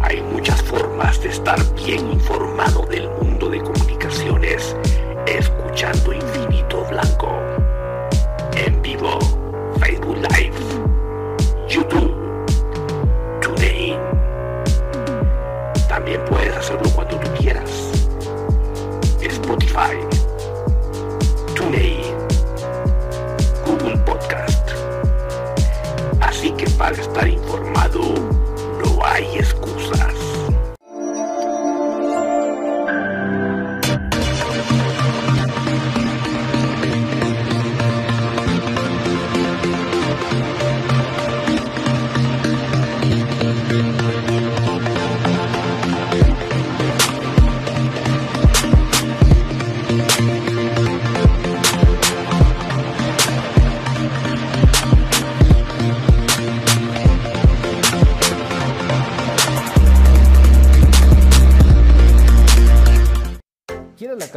Hay muchas formas de estar bien informado del mundo de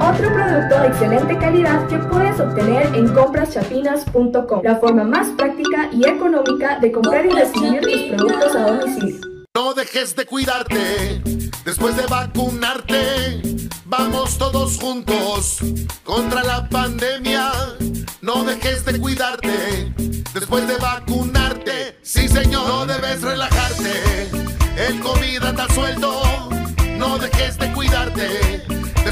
Otro producto de excelente calidad que puedes obtener en compraschapinas.com, la forma más práctica y económica de comprar y recibir tus productos a domicilio. No dejes de cuidarte después de vacunarte. Vamos todos juntos contra la pandemia. No dejes de cuidarte después de vacunarte. Sí, señor, no debes relajarte. El COVID anda suelto. No dejes de cuidarte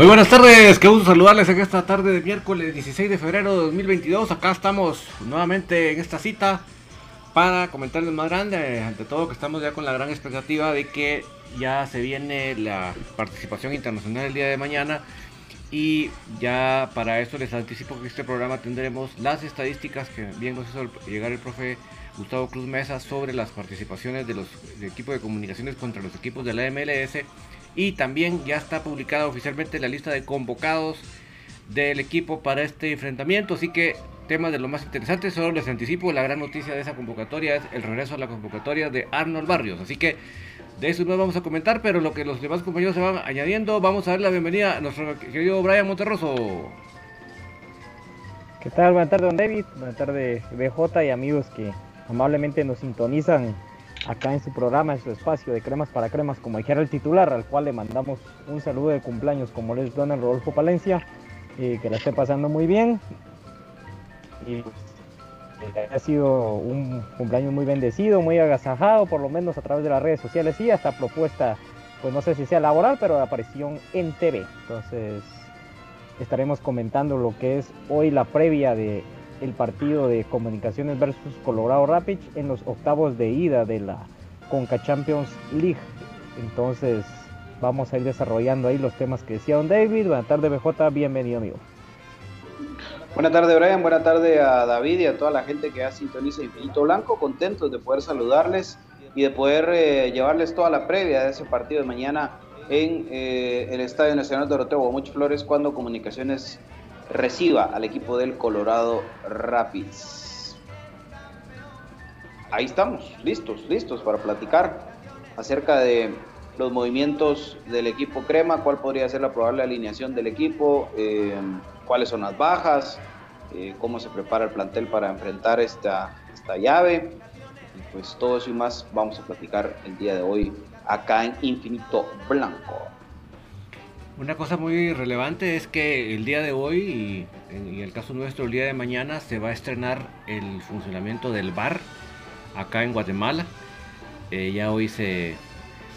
Muy buenas tardes, qué gusto saludarles en esta tarde de miércoles 16 de febrero de 2022. Acá estamos nuevamente en esta cita para comentarles más grande. Ante todo que estamos ya con la gran expectativa de que ya se viene la participación internacional el día de mañana. Y ya para eso les anticipo que este programa tendremos las estadísticas que bien nos hizo llegar el profe Gustavo Cruz Mesa sobre las participaciones de los equipos de comunicaciones contra los equipos de la MLS y también ya está publicada oficialmente la lista de convocados del equipo para este enfrentamiento. Así que temas de lo más interesante, solo les anticipo, la gran noticia de esa convocatoria es el regreso a la convocatoria de Arnold Barrios. Así que de eso no vamos a comentar, pero lo que los demás compañeros se van añadiendo, vamos a dar la bienvenida a nuestro querido Brian Monterroso. ¿Qué tal? Buenas tardes, don David. Buenas tardes, BJ y amigos que amablemente nos sintonizan acá en su programa, en su espacio de cremas para cremas, como dijera el titular, al cual le mandamos un saludo de cumpleaños, como les Donald Rodolfo Palencia, eh, que la esté pasando muy bien. Y eh, ha sido un cumpleaños muy bendecido, muy agasajado, por lo menos a través de las redes sociales y hasta propuesta, pues no sé si sea laboral, pero de aparición en TV. Entonces estaremos comentando lo que es hoy la previa de el partido de Comunicaciones versus Colorado Rapids en los octavos de ida de la Conca Champions League. Entonces vamos a ir desarrollando ahí los temas que decía don David. Buenas tardes BJ, bienvenido amigo. Buenas tardes Brian, buenas tardes a David y a toda la gente que ha sintoniza Infinito Blanco, contentos de poder saludarles y de poder eh, llevarles toda la previa de ese partido de mañana en eh, el Estadio Nacional Doroteo Muchas Flores cuando Comunicaciones reciba al equipo del Colorado Rapids. Ahí estamos, listos, listos para platicar acerca de los movimientos del equipo Crema, cuál podría ser la probable alineación del equipo, eh, cuáles son las bajas, eh, cómo se prepara el plantel para enfrentar esta, esta llave. Y pues todo eso y más vamos a platicar el día de hoy acá en Infinito Blanco. Una cosa muy relevante es que el día de hoy, y en el caso nuestro, el día de mañana, se va a estrenar el funcionamiento del bar acá en Guatemala. Eh, ya hoy se,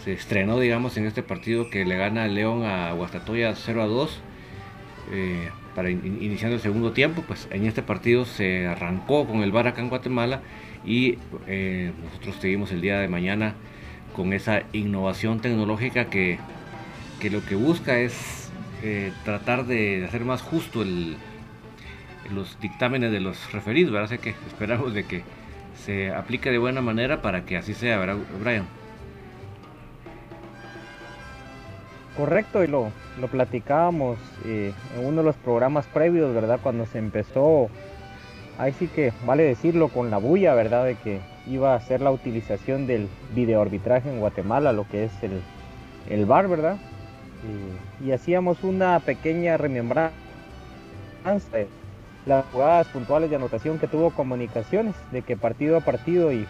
estrenó, digamos, en este partido que le gana León a Guastatoya 0 a 2. Eh, para iniciando el segundo tiempo, pues en este partido se arrancó con el bar acá en Guatemala y eh, nosotros seguimos el día de mañana con esa innovación tecnológica que que lo que busca es eh, tratar de hacer más justo el, los dictámenes de los referidos, ¿verdad? Así que esperamos de que se aplique de buena manera para que así sea, ¿verdad, Brian? Correcto, y lo, lo platicábamos eh, en uno de los programas previos, ¿verdad? Cuando se empezó, ahí sí que vale decirlo con la bulla, ¿verdad? De que iba a ser la utilización del videoarbitraje en Guatemala, lo que es el, el VAR, ¿verdad? Y, hacíamos una pequeña remembranza de las jugadas puntuales de anotación que tuvo comunicaciones, de que partido a partido y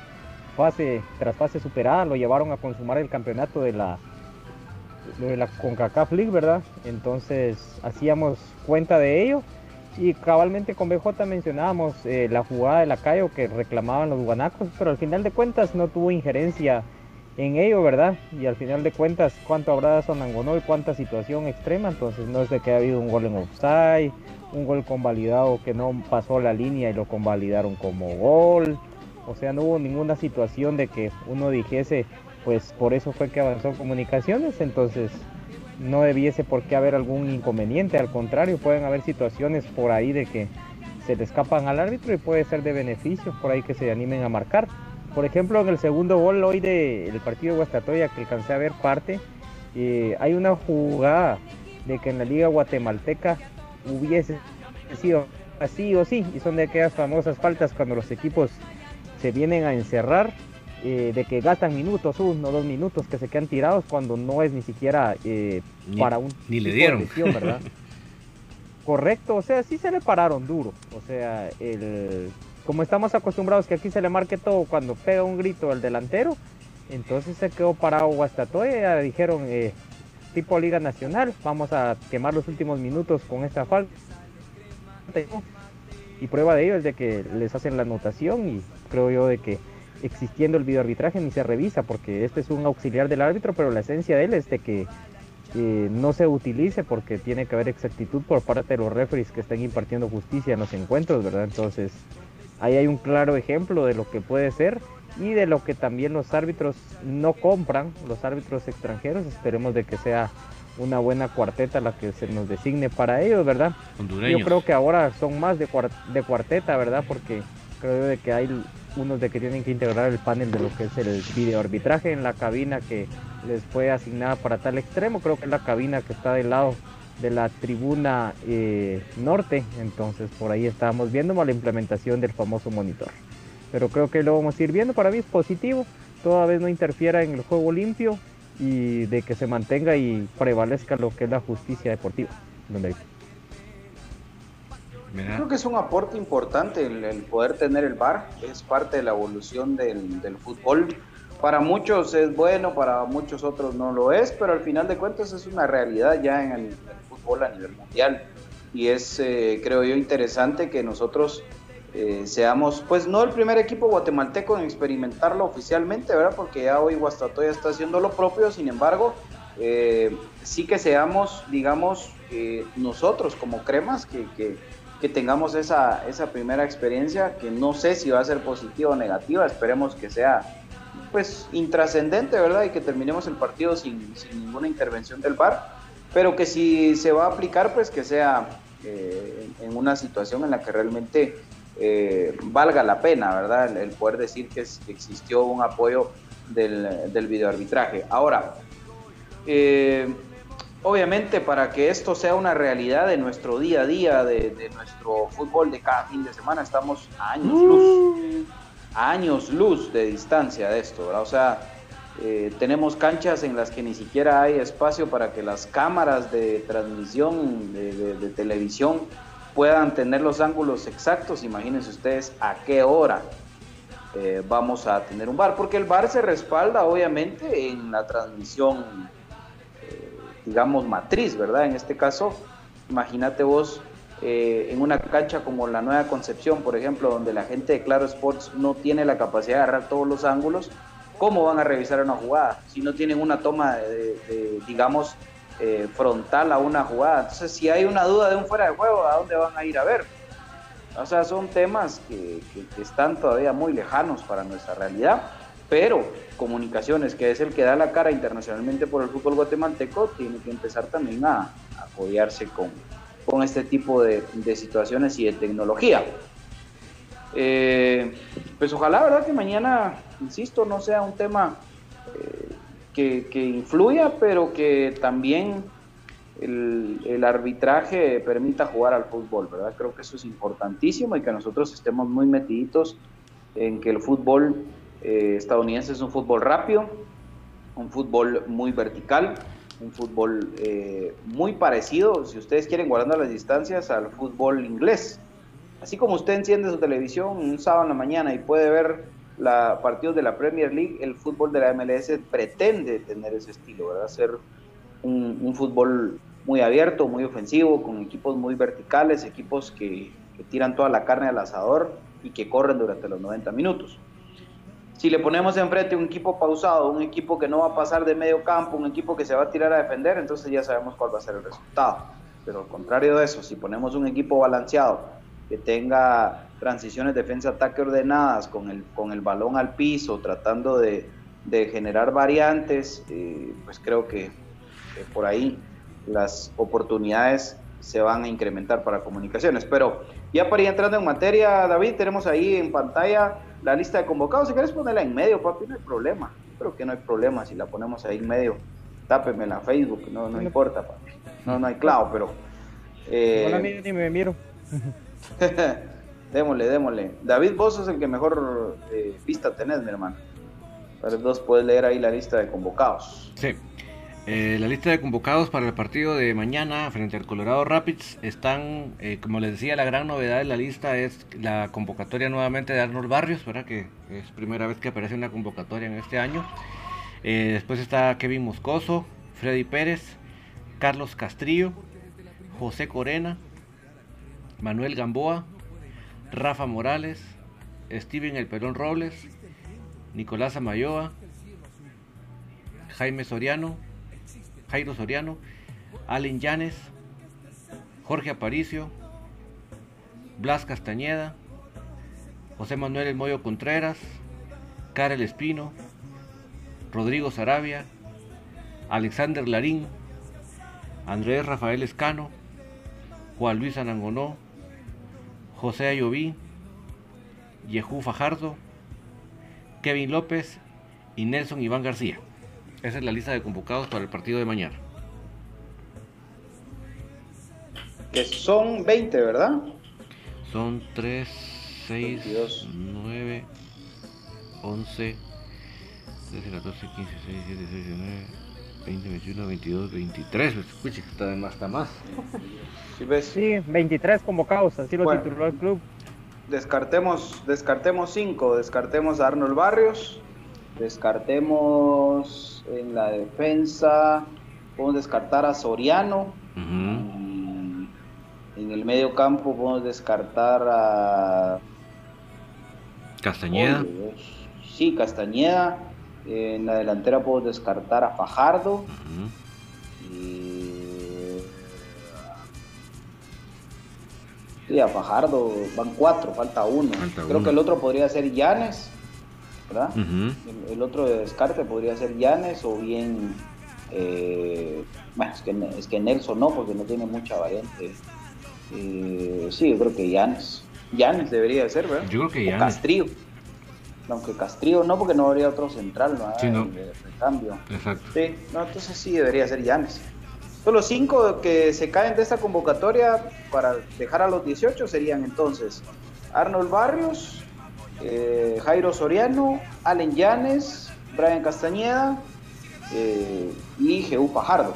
fase tras fase superada lo llevaron a consumar el campeonato de la de la CONCACAF League, ¿verdad? Entonces hacíamos cuenta de ello y cabalmente con BJ mencionábamos eh, la jugada de la Cayo que reclamaban los guanacos, pero al final de cuentas no tuvo injerencia en ello, ¿verdad? Y al final de cuentas, cuánto habrá Sonangonó y cuánta situación extrema, entonces no es de que ha habido un gol en offside, un gol convalidado que no pasó la línea y lo convalidaron como gol, o sea, no hubo ninguna situación de que uno dijese, pues por eso fue que avanzó comunicaciones, entonces no debiese por qué haber algún inconveniente, al contrario, pueden haber situaciones por ahí de que se le escapan al árbitro y puede ser de beneficio por ahí que se animen a marcar. Por ejemplo, en el segundo gol hoy del partido de Guastatoya que alcancé a ver parte, eh, hay una jugada de que en la liga guatemalteca hubiese sido así o sí, y son de aquellas famosas faltas cuando los equipos se vienen a encerrar, eh, de que gastan minutos, uno o dos minutos que se quedan tirados cuando no es ni siquiera eh, para un ni le dieron. ¿verdad? Correcto, o sea, sí se le pararon duro, o sea, el, como estamos acostumbrados que aquí se le marque todo cuando pega un grito el delantero, entonces se quedó parado Guastatoya, dijeron eh, tipo Liga Nacional, vamos a quemar los últimos minutos con esta falta. Y prueba de ello es de que les hacen la anotación y creo yo de que existiendo el videoarbitraje ni se revisa porque este es un auxiliar del árbitro, pero la esencia de él es de que no se utilice porque tiene que haber exactitud por parte de los referees que estén impartiendo justicia en los encuentros, ¿verdad? Entonces ahí hay un claro ejemplo de lo que puede ser y de lo que también los árbitros no compran, los árbitros extranjeros, esperemos de que sea una buena cuarteta la que se nos designe para ellos, ¿verdad? Yo creo que ahora son más de, de cuarteta, ¿verdad? Porque creo de que hay unos de que tienen que integrar el panel de lo que es el video arbitraje en la cabina que les fue asignada para tal extremo, creo que es la cabina que está del lado de la tribuna eh, norte, entonces por ahí estábamos viendo la implementación del famoso monitor pero creo que lo vamos a ir viendo. Para mí es positivo, toda vez no interfiera en el juego limpio y de que se mantenga y prevalezca lo que es la justicia deportiva. Creo que es un aporte importante el, poder tener el VAR, es parte de la evolución del, fútbol. Para muchos es bueno, para muchos otros no lo es, pero al final de cuentas es una realidad ya en el, fútbol a nivel mundial. Y es, eh, creo yo, interesante que nosotros eh, seamos, pues no el primer equipo guatemalteco en experimentarlo oficialmente, ¿verdad? Porque ya hoy Guastatoya está haciendo lo propio, sin embargo, eh, sí que seamos, digamos, eh, nosotros como cremas, que, que, que, tengamos esa, esa primera experiencia, que no sé si va a ser positiva o negativa, esperemos que sea pues intrascendente, ¿verdad? Y que terminemos el partido sin, sin, ninguna intervención del VAR, pero que si se va a aplicar, pues que sea en una situación en la que realmente eh, valga la pena, ¿verdad? El, poder decir que, existió un apoyo del, del videoarbitraje. Ahora, eh, obviamente para que esto sea una realidad de nuestro día a día, de, nuestro fútbol de cada fin de semana, estamos a años luz, años luz de distancia de esto, ¿verdad? O sea, eh, tenemos canchas en las que ni siquiera hay espacio para que las cámaras de transmisión de televisión puedan tener los ángulos exactos, imagínense ustedes a qué hora eh, vamos a tener un bar, porque el bar se respalda obviamente en la transmisión, eh, digamos, matriz, ¿verdad? En este caso, imagínate vos en una cancha como la Nueva Concepción, por ejemplo, donde la gente de Claro Sports no tiene la capacidad de agarrar todos los ángulos, ¿cómo van a revisar una jugada? Si no tienen una toma, de digamos, eh, frontal a una jugada. Entonces, si hay una duda de un fuera de juego, ¿a dónde van a ir a ver? O sea, son temas que, están todavía muy lejanos para nuestra realidad, pero comunicaciones, que es el que da la cara internacionalmente por el fútbol guatemalteco, tiene que empezar también a, apoyarse con, con este tipo de, situaciones y de tecnología. Eh, pues ojalá, ¿verdad? Que mañana, insisto, no sea un tema eh, que, influya, pero que también el, arbitraje permita jugar al fútbol, ¿verdad? Creo que eso es importantísimo y que nosotros estemos muy metiditos en que el fútbol eh, estadounidense es un fútbol rápido, un fútbol muy vertical, un fútbol eh, muy parecido, si ustedes quieren guardando las distancias, al fútbol inglés. Así como usted enciende su televisión un sábado en la mañana y puede ver la, partidos de la Premier League, el fútbol de la MLS pretende tener ese estilo, ¿verdad? Ser un, fútbol muy abierto, muy ofensivo, con equipos muy verticales, equipos que, tiran toda la carne al asador y que corren durante los 90 minutos. Si le ponemos enfrente un equipo pausado, un equipo que no va a pasar de medio campo, un equipo que se va a tirar a defender, entonces ya sabemos cuál va a ser el resultado. Pero al contrario de eso, si ponemos un equipo balanceado, que tenga transiciones defensa-ataque ordenadas con el, con el balón al piso, tratando de, generar variantes, eh, pues creo que, por ahí las oportunidades se van a incrementar para comunicaciones. Pero ya para ir entrando en materia, David, tenemos ahí en pantalla la lista de convocados. Si quieres ponerla en medio, papi, no hay problema. Creo que no hay problema si la ponemos ahí en medio tápeme la Facebook, no, no importa, papi. No, no hay clavo, pero. eh, Hola, ni me miro. démosle, démosle. David, vos sos el que mejor eh, vista tenés, mi hermano. Para dos puedes leer ahí la lista de convocados. Sí. Eh, la lista de convocados para el partido de mañana frente al Colorado Rapids están, eh, como les decía, la gran novedad de la lista es la convocatoria nuevamente de Arnold Barrios, ¿verdad? Que es primera vez que aparece una convocatoria en este año. Eh, después está Kevin Moscoso, Freddy Pérez, Carlos Castrillo, José Corena, Manuel Gamboa, Rafa Morales, Steven El Pelón Robles, Nicolás Amayoa, Jaime Soriano, Jairo Soriano, Allen Llanes, Jorge Aparicio, Blas Castañeda, José Manuel El Moyo Contreras, Karel Espino, Rodrigo Sarabia, Alexander Larín, Andrés Rafael Escano, Juan Luis Anangonó, José Ayoví, Yehú Fajardo, Kevin López y Nelson Iván García. Esa es la lista de convocados para el partido de mañana. Que son 20, ¿verdad? Son 3, 6, 22. 9, 11, 13, 14, 15, 16, 17, 18, 19, 20, 21, 22, 23. Escuche, que está de más, está más. ¿Sí ves? Sí, 23 convocados, así lo Bueno. tituló el club. Descartemos, descartemos cinco, descartemos a Arnold Barrios, descartemos en la defensa, podemos descartar a Soriano, en el medio campo podemos descartar a Castañeda. Sí, Castañeda, en la delantera podemos descartar a Fajardo y sí, a Fajardo van cuatro, falta uno. Falta Creo uno. que el otro podría ser Llanes, ¿verdad? El, el otro de descarte podría ser Llanes o bien. eh, bueno, es que, es que Nelson no, porque no tiene mucha variante. Eh, sí, yo creo que Llanes. Llanes debería de ser, ¿verdad? Yo creo que O Llanes. Castrillo. Aunque Castrillo no, porque no habría otro central, ¿no? Sí, no. De recambio. Exacto. Sí, no, entonces sí debería ser Llanes. Los cinco que se caen de esta convocatoria para dejar a los 18 serían entonces Arnold Barrios, eh, Jairo Soriano, Allen Llanes, Brian Castañeda eh, y Jeú Fajardo,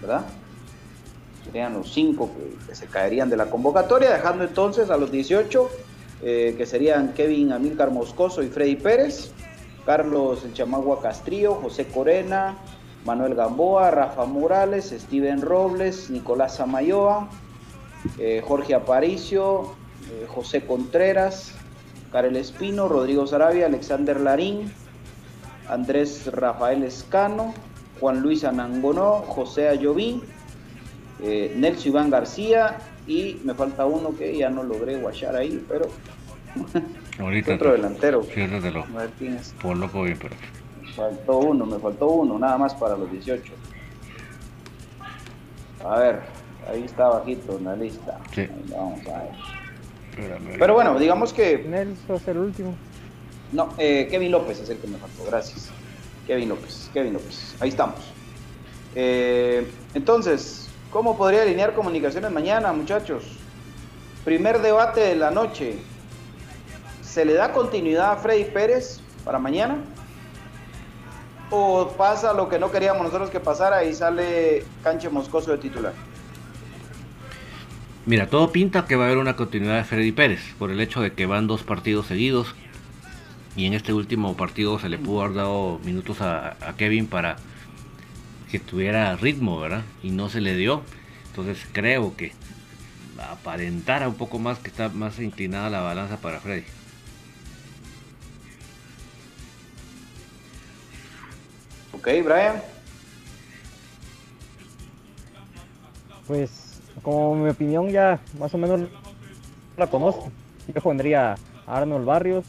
¿verdad? Serían los cinco que, se caerían de la convocatoria, dejando entonces a los 18 eh, que serían Kevin Amílcar Moscoso y Freddy Pérez, Carlos Chamagua Castrillo, José Corena, Manuel Gamboa, Rafa Morales, Steven Robles, Nicolás Amayoa, eh, Jorge Aparicio, eh, José Contreras, Karel Espino, Rodrigo Sarabia, Alexander Larín, Andrés Rafael Escano, Juan Luis Anangonó, José Ayoví, eh, Nelson Iván García y me falta uno que ya no logré guachar ahí, pero Ahorita. otro delantero. Es. Por loco bien, pero. Me faltó uno, me faltó uno, nada más para los 18. A ver, ahí está bajito en la lista. Sí. Ahí Vamos a ver. Pero bueno, digamos que Nelson es el último. No, eh, Kevin López es el que me faltó, gracias. Kevin López, Kevin López, ahí estamos. Eh, entonces, ¿cómo podría alinear comunicaciones mañana, muchachos? Primer debate de la noche. ¿Se le da continuidad a Freddy Pérez para mañana? ¿O pasa lo que no queríamos nosotros que pasara y sale Canche Moscoso de titular? Mira, todo pinta que va a haber una continuidad de Freddy Pérez por el hecho de que van dos partidos seguidos y en este último partido se le pudo haber dado minutos a, a Kevin para que tuviera ritmo, ¿verdad? Y no se le dio. Entonces creo que aparentara un poco más que está más inclinada la balanza para Freddy. Ok, Brian. Pues, como mi opinión ya más o menos la conozco. Yo pondría a Arnold Barrios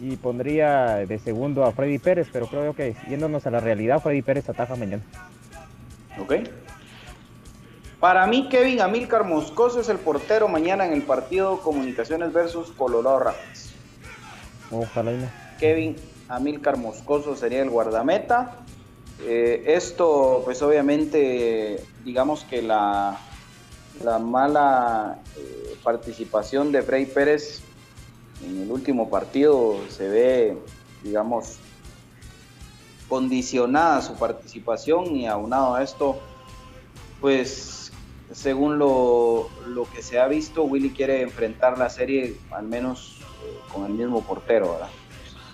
y pondría de segundo a Freddy Pérez, pero creo que yéndonos a la realidad, Freddy Pérez ataja mañana. Ok. Para mí, Kevin Amílcar Moscoso es el portero mañana en el partido Comunicaciones versus Colorado Rapids. Ojalá y no. Kevin Amílcar Moscoso sería el guardameta. Eh, esto, pues obviamente, digamos que la, la mala eh, participación de Frey Pérez en el último partido se ve, digamos, condicionada su participación y aunado a esto, pues según lo, lo, que se ha visto, Willy quiere enfrentar la serie al menos eh, con el mismo portero. ¿verdad?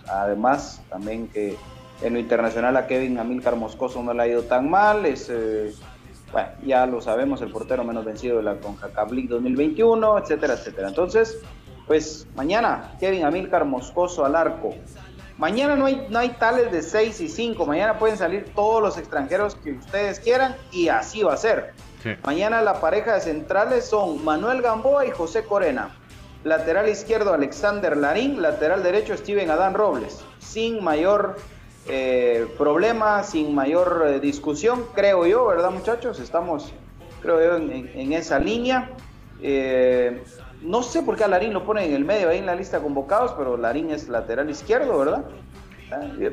Además, también que en lo internacional a Kevin Amilcar Moscoso no le ha ido tan mal, es, eh, bueno, ya lo sabemos, el portero menos vencido de la CONCACAF League 2021, etcétera, etcétera. Entonces, pues mañana Kevin Amilcar Moscoso al arco, Mañana no hay, no hay tales de 6 y 5. Mañana pueden salir todos los extranjeros que ustedes quieran y así va a ser. Mañana la pareja de centrales son Manuel Gamboa y José Corena. Lateral izquierdo Alexander Larín. Lateral derecho Steven Adán Robles. Sin mayor eh, problema, sin mayor eh, discusión, creo yo, ¿verdad muchachos? Estamos, creo yo, en, esa línea. Eh, no sé por qué a Larín lo ponen en el medio ahí en la lista de convocados, pero Larín es lateral izquierdo, ¿verdad?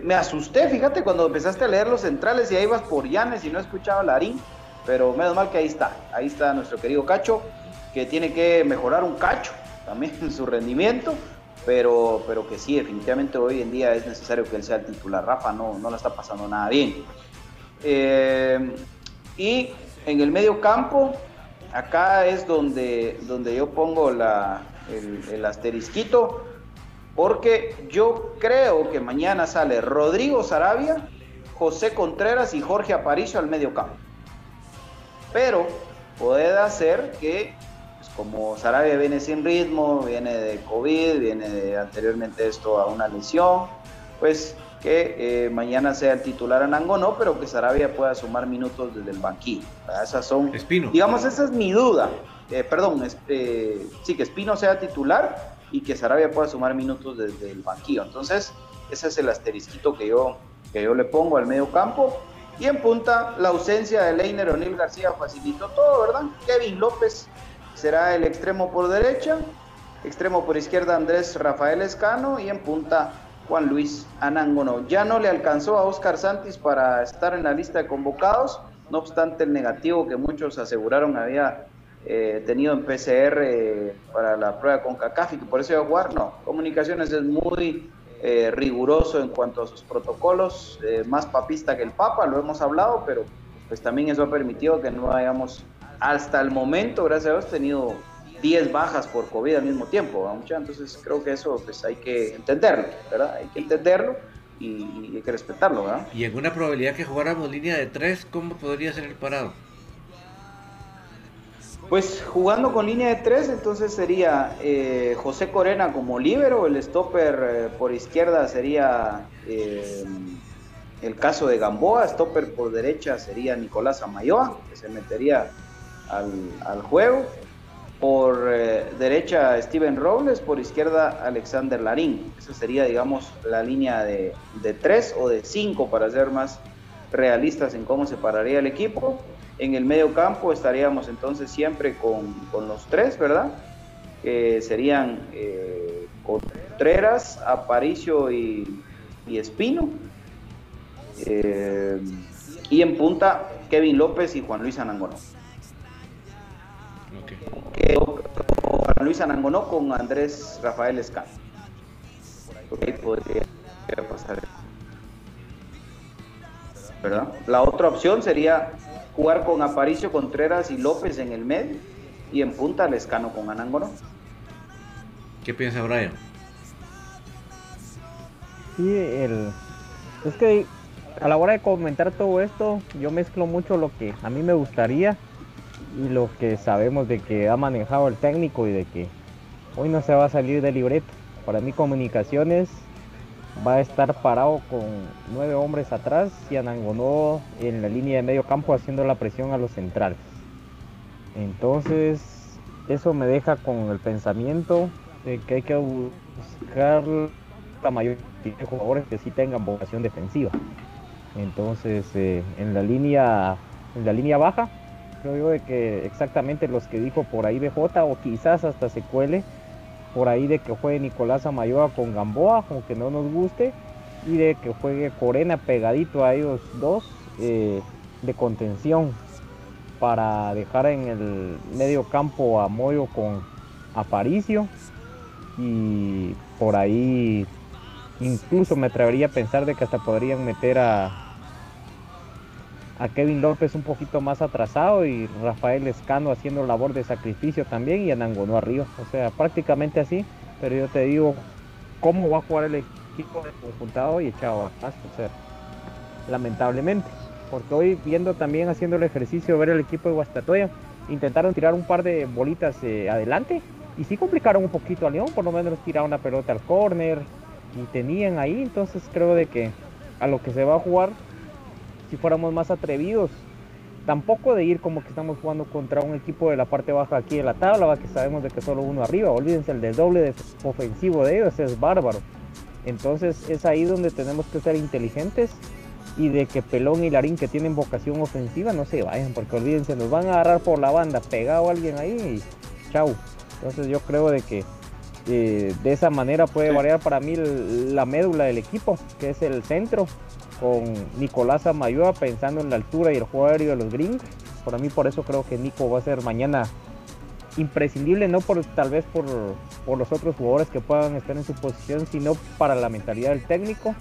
Me asusté, fíjate, cuando empezaste a leer los centrales y ahí ibas por Llanes y no escuchaba a Larín, pero menos mal que ahí está, ahí está nuestro querido Cacho, que tiene que mejorar un cacho también en su rendimiento, pero, pero que sí, definitivamente hoy en día es necesario que él sea el titular. Rafa no, no la está pasando nada bien. Eh, y en el medio campo, acá es donde, donde yo pongo la, el, asterisquito, porque yo creo que mañana sale Rodrigo Sarabia, José Contreras y Jorge Aparicio al medio campo. Pero puede ser que, como Sarabia viene sin ritmo, viene de COVID, viene de, anteriormente esto a una lesión, pues que eh, mañana sea el titular Anango, no, pero que Sarabia pueda sumar minutos desde el banquillo. Esas son, Espino. digamos, esa es mi duda. Eh, perdón, este, sí, que Espino sea titular y que Sarabia pueda sumar minutos desde el banquillo. Entonces, ese es el asterisquito que yo, que yo le pongo al medio campo. Y en punta, la ausencia de Leiner O'Neill García facilitó todo, ¿verdad? Kevin López será el extremo por derecha, extremo por izquierda Andrés Rafael Escano y en punta Juan Luis Anangono. Ya no le alcanzó a Oscar Santis para estar en la lista de convocados, no obstante el negativo que muchos aseguraron había eh, tenido en PCR eh, para la prueba con CACAF y que por eso iba a jugar, no. Comunicaciones es muy eh, riguroso en cuanto a sus protocolos, más papista que el Papa, lo hemos hablado, pero pues también eso ha permitido que no hayamos hasta el momento, gracias a Dios, tenido 10 bajas por COVID al mismo tiempo, entonces creo que eso pues hay que entenderlo, ¿verdad? Hay que entenderlo y, hay que respetarlo, ¿verdad? Y en una probabilidad que jugáramos línea de 3, ¿cómo podría ser el parado? Pues jugando con línea de 3, entonces sería eh, José Corena como líbero, el stopper eh, por izquierda sería eh, el caso de Gamboa, stopper por derecha sería Nicolás Amayoa, que se metería al, juego. Por eh, derecha Steven Robles, por izquierda Alexander Larín. Esa sería, digamos, la línea de, de tres o de cinco para ser más realistas en cómo se pararía el equipo. En el medio campo estaríamos entonces siempre con, los tres, ¿verdad? Que serían eh, Contreras, Aparicio y, Espino. Eh, y en punta Kevin López y Juan Luis Anangonó que Juan Luis Anangonó con Andrés Rafael Escano. podría pasar. ¿Verdad? La otra opción sería jugar con Aparicio Contreras y López en el medio y en punta Lescano con Anangonó. ¿Qué piensa Brian? Sí, el... es que a la hora de comentar todo esto, yo mezclo mucho lo que a mí me gustaría y lo que sabemos de que ha manejado el técnico y de que hoy no se va a salir de libreto. Para mí comunicaciones va a estar parado con nueve hombres atrás y Anangonó en la línea de medio campo haciendo la presión a los centrales. Entonces eso me deja con el pensamiento de que hay que buscar la mayoría de jugadores que sí tengan vocación defensiva. Entonces eh, en la línea en la línea baja creo yo de que exactamente los que dijo por ahí BJ o quizás hasta se cuele por ahí de que juegue Nicolás Amayoa con Gamboa, aunque no nos guste, y de que juegue Corena pegadito a ellos dos eh, de contención para dejar en el medio campo a Moyo con Aparicio y por ahí incluso me atrevería a pensar de que hasta podrían meter a, a Kevin López un poquito más atrasado y Rafael Escano haciendo labor de sacrificio también y Anangonó arriba. O sea, prácticamente así, pero yo te digo, ¿cómo va a jugar el equipo conjuntado y echado atrás? O sea, lamentablemente. Porque hoy viendo también haciendo el ejercicio, ver el equipo de Guastatoya, intentaron tirar un par de bolitas eh, adelante y sí complicaron un poquito a León, por lo menos tiraron una pelota al córner y tenían ahí, entonces creo de que a lo que se va a jugar, si fuéramos más atrevidos, tampoco de ir como que estamos jugando contra un equipo de la parte baja aquí de la tabla, ¿va? que sabemos de que solo uno arriba, olvídense el del doble ofensivo de ellos, es bárbaro. Entonces es ahí donde tenemos que ser inteligentes y de que Pelón y Larín que tienen vocación ofensiva no se vayan, porque olvídense, nos van a agarrar por la banda, pegado a alguien ahí y chau. Entonces yo creo de que eh, de esa manera puede variar para mí la médula del equipo, que es el centro, con Nicolás Amayoa pensando en la altura y el juego aéreo de los gringos. Para mí por eso creo que Nico va a ser mañana imprescindible, no por tal vez por, por los otros jugadores que puedan estar en su posición, sino para la mentalidad del técnico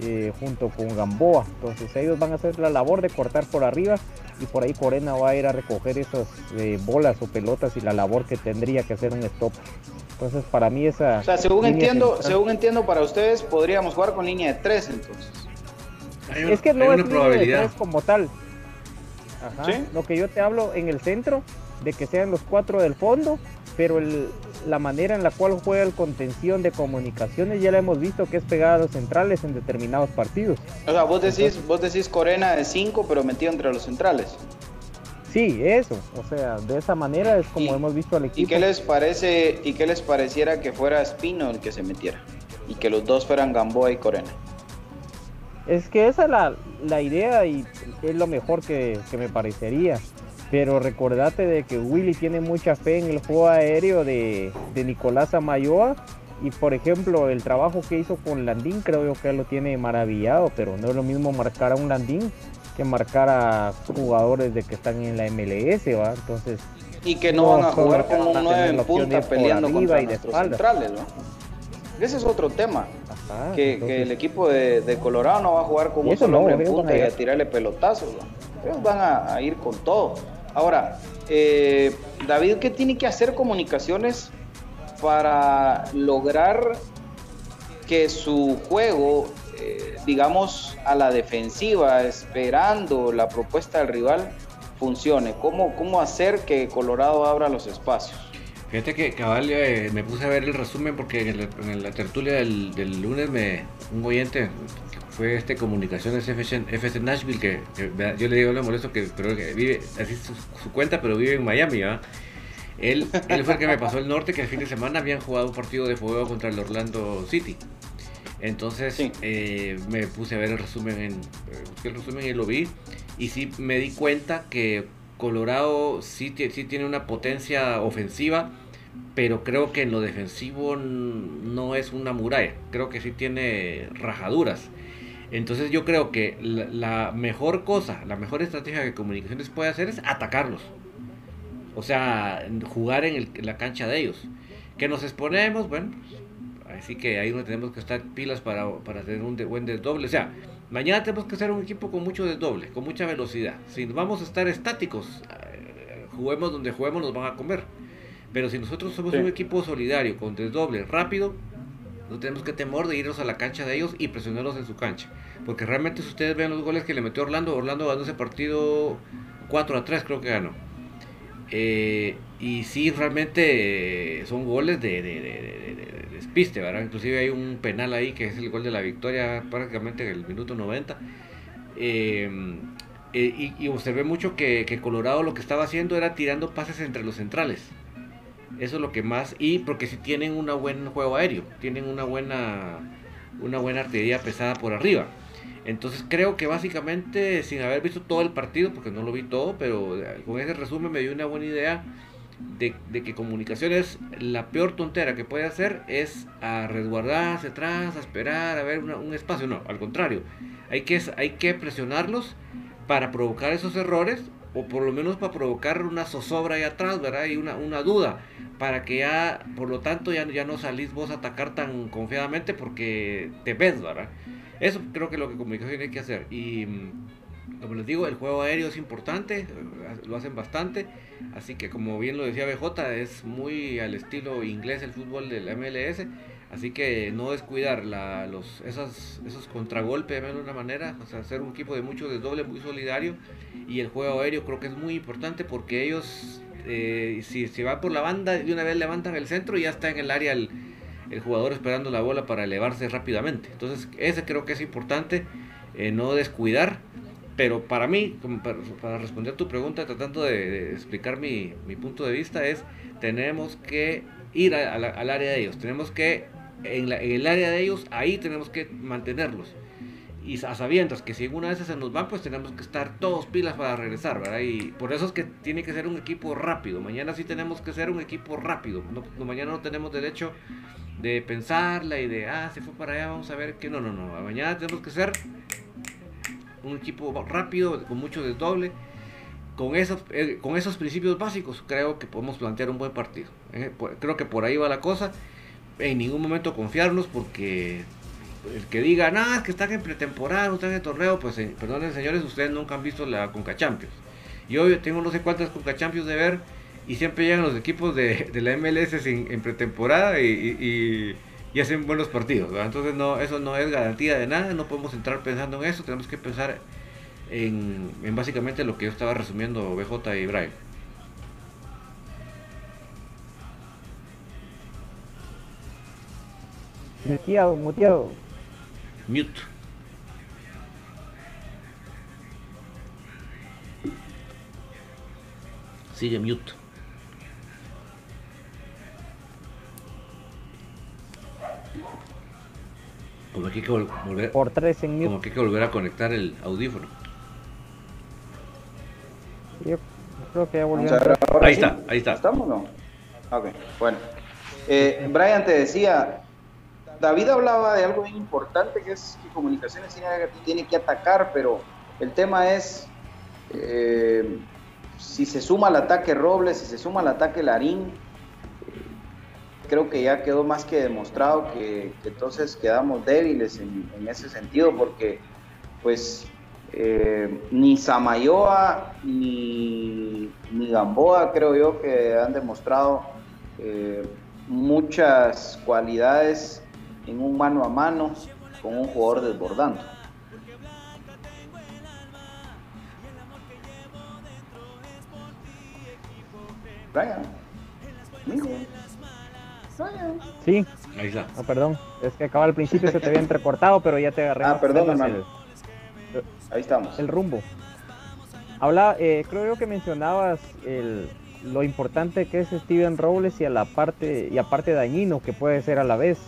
eh, junto con Gamboa. Entonces ellos van a hacer la labor de cortar por arriba y por ahí Corena va a ir a recoger esas eh, bolas o pelotas y la labor que tendría que hacer un stop. Entonces para mí esa... O sea, según entiendo, según entiendo para ustedes podríamos jugar con línea de tres entonces. Es que no es línea de tres como tal. Ajá. Lo que yo te hablo en el centro, de que sean los cuatro del fondo, pero el, la manera en la cual juega el contención de comunicaciones ya la hemos visto que es pegada a los centrales en determinados partidos. O sea, vos decís, vos decís Corena de 5 pero metido entre los centrales. Sí, eso, o sea, de esa manera es como hemos visto al equipo. ¿Y qué les parece y qué les pareciera que fuera Espino el que se metiera y que los dos fueran Gamboa y Corena? Es que esa es la, la idea y es lo mejor que, que me parecería. Pero recordate de que Willy tiene mucha fe en el juego aéreo de, Nicolás Amayoa. Y por ejemplo, el trabajo que hizo con Landín creo yo que lo tiene maravillado, pero no es lo mismo marcar a un Landín que marcar a jugadores de que están en la MLS, ¿va? Entonces... Y que no, van a jugar con un 9 en punta peleando contra y nuestros centrales, ¿no? Ese es otro tema. que, el equipo de, Colorado no va a jugar con un solo hombre en punta y a tirarle pelotazos, ¿no? Ellos van a ir con todo. Ahora, eh, David, ¿qué tiene que hacer comunicaciones para lograr que su juego, eh, digamos, a la defensiva, esperando la propuesta del rival, funcione? ¿Cómo, cómo hacer que Colorado abra los espacios? Fíjate que cabal eh, me puse a ver el resumen porque en, la tertulia del, del lunes me, un oyente fue este Comunicaciones FC, FC Nashville, que, yo le digo, le molesto que, pero que vive, así su, cuenta, pero vive en Miami, Él, él fue el que me pasó el norte, que el fin de semana habían jugado un partido de fuego contra el Orlando City. Entonces eh, me puse a ver el resumen, en, eh, el resumen y lo vi. Y sí me di cuenta que Colorado sí, sí tiene una potencia ofensiva, pero creo que en lo defensivo no es una muralla. Creo que sí tiene rajaduras. Entonces yo creo que la, mejor cosa, la mejor estrategia que Comunicaciones puede hacer es atacarlos. O sea, jugar en, la cancha de ellos. Que nos exponemos, bueno, así que ahí no tenemos que estar pilas para, tener un buen desdoble. O sea, mañana tenemos que ser un equipo con mucho desdoble, con mucha velocidad. Si vamos a estar estáticos, eh, juguemos donde juguemos, nos van a comer. Pero si nosotros somos un equipo solidario, con desdoble, rápido, no tenemos que temor de irnos a la cancha de ellos y presionarlos en su cancha. Porque realmente si ustedes ven los goles que le metió Orlando, Orlando ganó ese partido 4 a 3 creo que ganó. Eh, y sí, realmente eh, son goles de, despiste, ¿verdad? Inclusive hay un penal ahí que es el gol de la victoria prácticamente en el minuto 90. Eh, y, y, observé mucho que, que Colorado lo que estaba haciendo era tirando pases entre los centrales. Eso es lo que más. Y porque si tienen un buen juego aéreo, tienen una buena, una buena artillería pesada por arriba. Entonces creo que básicamente, sin haber visto todo el partido, porque no lo vi todo, pero con ese resumen me dio una buena idea de, que comunicaciones, la peor tontera que puede hacer es a resguardarse atrás, a esperar, a ver un espacio. No, al contrario, hay que, hay que presionarlos para provocar esos errores o por lo menos para provocar una zozobra ahí atrás, ¿verdad? Y una, una duda, para que ya, por lo tanto, ya, ya no salís vos a atacar tan confiadamente porque te ves, ¿verdad? Eso creo que es lo que comunicación tiene que hacer. Y mm, como les digo, el juego aéreo es importante, lo hacen bastante, así que como bien lo decía BJ, es muy al estilo inglés el fútbol del MLS. Así que no descuidar la, los, esas, esos contragolpes de alguna manera, o sea, ser un equipo de mucho desdoble, muy solidario. Y el juego aéreo creo que es muy importante porque ellos, eh, si se va por la banda, de una vez levantan el centro y ya está en el área el, el jugador esperando la bola para elevarse rápidamente. Entonces, ese creo que es importante, eh, no descuidar. Pero para mí, para, responder tu pregunta, tratando de, explicar mi, mi, punto de vista, es tenemos que ir a, al área de ellos, tenemos que en, la, en, el área de ellos, ahí tenemos que mantenerlos. Y a sabiendas que si alguna vez se nos van, pues tenemos que estar todos pilas para regresar, ¿verdad? Y por eso es que tiene que ser un equipo rápido. Mañana sí tenemos que ser un equipo rápido. No, mañana no tenemos derecho de pensarla y de, ah, se fue para allá, vamos a ver que no, no, no. Mañana tenemos que ser un equipo rápido, con mucho desdoble. Con esos, eh, con esos principios básicos, creo que podemos plantear un buen partido. Eh, creo que por ahí va la cosa en ningún momento confiarnos porque el que diga, nada, es que están en pretemporada, no están en torneo, pues eh, perdonen señores, ustedes nunca han visto la Conca Champions. Yo tengo no sé cuántas Conca Champions de ver y siempre llegan los equipos de, de la MLS en, en pretemporada y, hacen buenos partidos. ¿verdad? Entonces no, eso no es garantía de nada, no podemos entrar pensando en eso, tenemos que pensar en, en básicamente lo que yo estaba resumiendo BJ y Brian. Muteado, muteado. Mute. Sigue mute. Como que hay que volver. Por tres en mute. Como que hay que volver a conectar el audífono. Yo creo que ya volvió. Ahí está, ahí está. ¿Estamos o no? Ok, bueno. Eh, Brian te decía, David hablaba de algo bien importante que es que comunicaciones tiene que atacar, pero el tema es eh, si se suma al ataque Robles, si se suma al ataque Larín, creo que ya quedó más que demostrado que, entonces quedamos débiles en, en, ese sentido, porque pues eh, ni Samayoa ni, ni, Gamboa creo yo que han demostrado eh, muchas cualidades en un mano a mano con un jugador desbordando. Brian, amigo. Sí. Ahí está. No, perdón. Es que acaba al principio se te había entrecortado, pero ya te agarré. Ah, perdón, hermano. El, Ahí estamos. El rumbo. Habla, eh, creo yo que mencionabas el, lo importante que es Steven Robles y a la parte y aparte dañino que puede ser a la vez.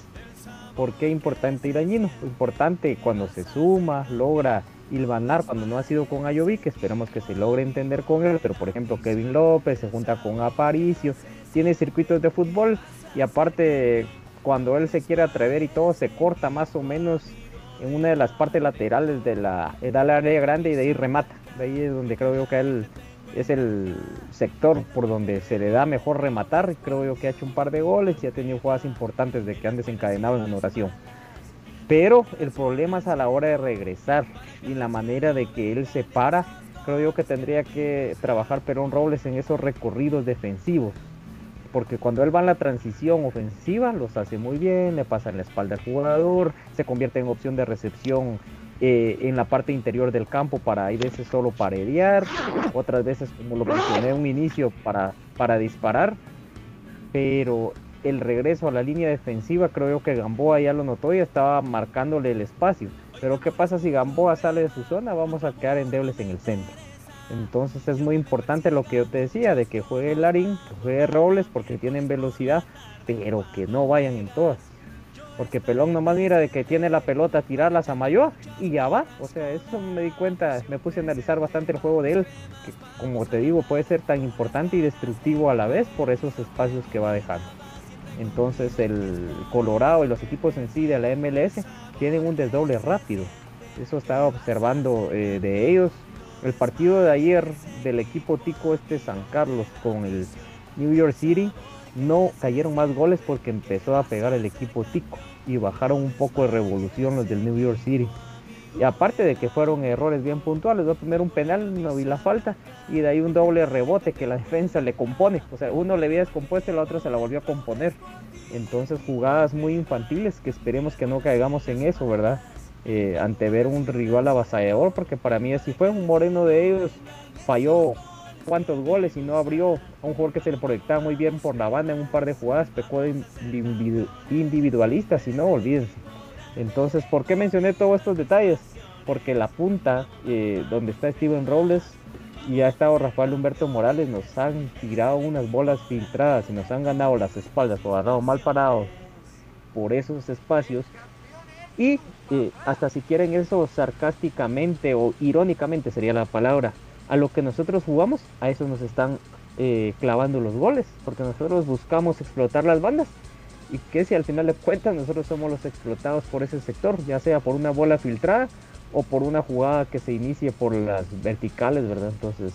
¿Por qué importante y dañino? Importante cuando se suma, logra hilvanar cuando no ha sido con Ayoví, que esperamos que se logre entender con él, pero por ejemplo Kevin López se junta con Aparicio, tiene circuitos de fútbol y aparte cuando él se quiere atrever y todo se corta más o menos en una de las partes laterales de la, área grande y de ahí remata. De ahí es donde creo yo que él es el sector por donde se le da mejor rematar. Creo yo que ha hecho un par de goles y ha tenido jugadas importantes de que han desencadenado en anotación. Pero el problema es a la hora de regresar y la manera de que él se para. Creo yo que tendría que trabajar Perón Robles en esos recorridos defensivos. Porque cuando él va en la transición ofensiva, los hace muy bien, le pasa en la espalda al jugador, se convierte en opción de recepción eh, en la parte interior del campo para hay veces solo paredear, otras veces como lo mencioné en un inicio para, para disparar, pero el regreso a la línea defensiva creo yo que Gamboa ya lo notó y estaba marcándole el espacio, pero ¿qué pasa si Gamboa sale de su zona? Vamos a quedar endebles en el centro. Entonces es muy importante lo que yo te decía, de que juegue Larín, que juegue Robles porque tienen velocidad, pero que no vayan en todas. Porque Pelón nomás mira de que tiene la pelota, tirarla a Mayoa y ya va. O sea, eso me di cuenta, me puse a analizar bastante el juego de él, que como te digo puede ser tan importante y destructivo a la vez por esos espacios que va dejando. Entonces el Colorado y los equipos en sí de la MLS tienen un desdoble rápido. Eso estaba observando eh, de ellos el partido de ayer del equipo Tico este San Carlos con el New York City no cayeron más goles porque empezó a pegar el equipo Tico y bajaron un poco de revolución los del New York City. Y aparte de que fueron errores bien puntuales, va primero un penal, no vi la falta, y de ahí un doble rebote que la defensa le compone. O sea, uno le había descompuesto y la otra se la volvió a componer. Entonces jugadas muy infantiles que esperemos que no caigamos en eso, ¿verdad? Eh, ante ver un rival avasallador, porque para mí así fue, un moreno de ellos falló cuántos goles y no abrió a un jugador que se le proyectaba muy bien por la banda en un par de jugadas, pecó de individualistas y no olvídense. Entonces, ¿por qué mencioné todos estos detalles? Porque la punta eh, donde está Steven Robles y ha estado Rafael Humberto Morales nos han tirado unas bolas filtradas y nos han ganado las espaldas o agarrado mal parados por esos espacios y hasta si quieren eso sarcásticamente o irónicamente sería la palabra, a lo que nosotros jugamos, a eso nos están eh, clavando los goles, porque nosotros buscamos explotar las bandas y que si al final de cuentas nosotros somos los explotados por ese sector, ya sea por una bola filtrada o por una jugada que se inicie por las verticales, ¿verdad? Entonces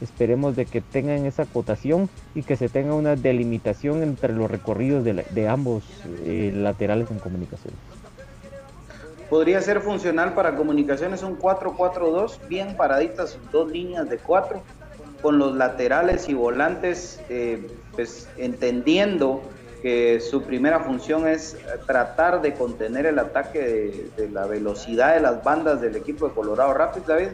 esperemos de que tengan esa cotación y que se tenga una delimitación entre los recorridos de, ambos eh, laterales en comunicación podría ser funcional para comunicaciones un 4-4-2, bien paraditas dos líneas de 4, con los laterales y volantes, eh, pues entendiendo que su primera función es tratar de contener el ataque de, la velocidad de las bandas del equipo de Colorado Rapids, David.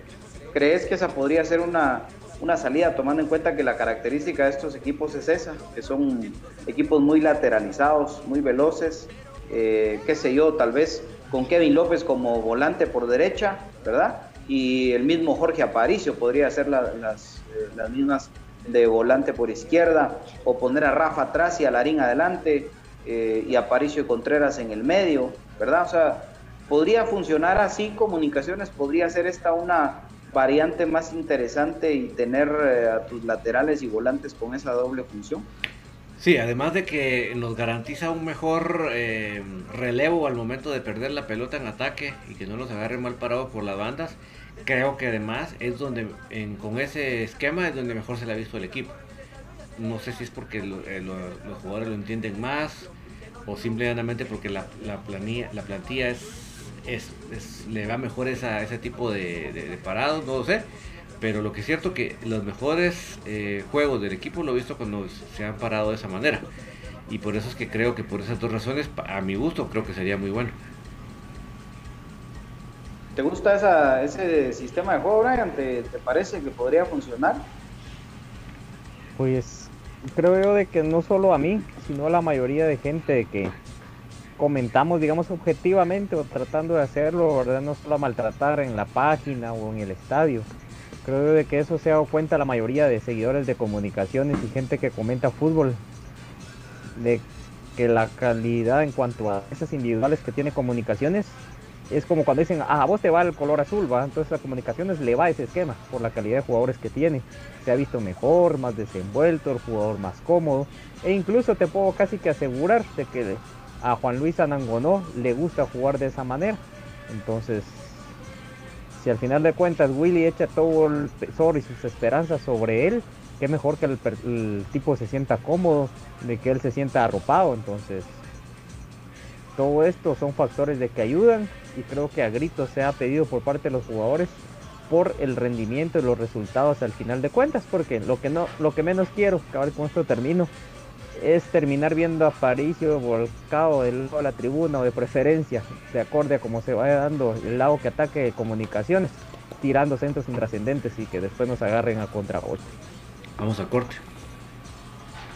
¿Crees que esa podría ser una, una salida tomando en cuenta que la característica de estos equipos es esa, que son equipos muy lateralizados, muy veloces, eh, qué sé yo, tal vez con Kevin López como volante por derecha, ¿verdad? Y el mismo Jorge Aparicio podría hacer las, eh, las mismas de volante por izquierda, o poner a Rafa atrás y a Larín adelante, eh, y Aparicio y Contreras en el medio, ¿verdad? O sea, podría funcionar así comunicaciones, podría ser esta una variante más interesante y tener eh, a tus laterales y volantes con esa doble función. Sí, además de que nos garantiza un mejor eh, relevo al momento de perder la pelota en ataque y que no nos agarre mal parado por las bandas, creo que además es donde, con ese esquema es donde mejor se le ha visto el equipo. No sé si es porque eh, los jugadores lo entienden más o simplemente porque la, la plantilla es, es, le va mejor ese tipo de, de parados, no lo sé pero lo que es cierto que los mejores eh, juegos del equipo lo he visto cuando se han parado de esa manera. Y por eso es que creo que por esas dos razones, a mi gusto, creo que sería muy bueno. ¿Te gusta ese sistema de juego, Brian? ¿Te, parece que podría funcionar? Pues creo yo de que no solo a mí, sino a la mayoría de gente que comentamos, digamos, objetivamente o tratando de hacerlo, ¿verdad? No solo a maltratar en la página o en el estadio Creo de que eso se ha dado cuenta la mayoría de seguidores de comunicaciones y gente que comenta fútbol. De que la calidad en cuanto a esas individuales que tiene comunicaciones es como cuando dicen, ah, a vos te va el color azul, va. Entonces a comunicaciones le va ese esquema por la calidad de jugadores que tiene. Se ha visto mejor, más desenvuelto, el jugador más cómodo. E incluso te puedo casi que asegurar de que a Juan Luis Anangonó le gusta jugar de esa manera. Entonces si al final de cuentas Willy echa todo el tesoro y sus esperanzas sobre él, qué mejor que el, tipo se sienta cómodo, de que él se sienta arropado. Entonces, todo esto son factores de que ayudan y creo que a gritos se ha pedido por parte de los jugadores por el rendimiento y los resultados al final de cuentas, porque lo que no, lo que menos quiero, cabal con esto termino, es terminar viendo a Paricio volcado del lado de la tribuna o de preferencia, de acorde a cómo se vaya dando el lado que ataque comunicaciones, tirando centros intrascendentes y que después nos agarren a contra 8. Vamos al corte.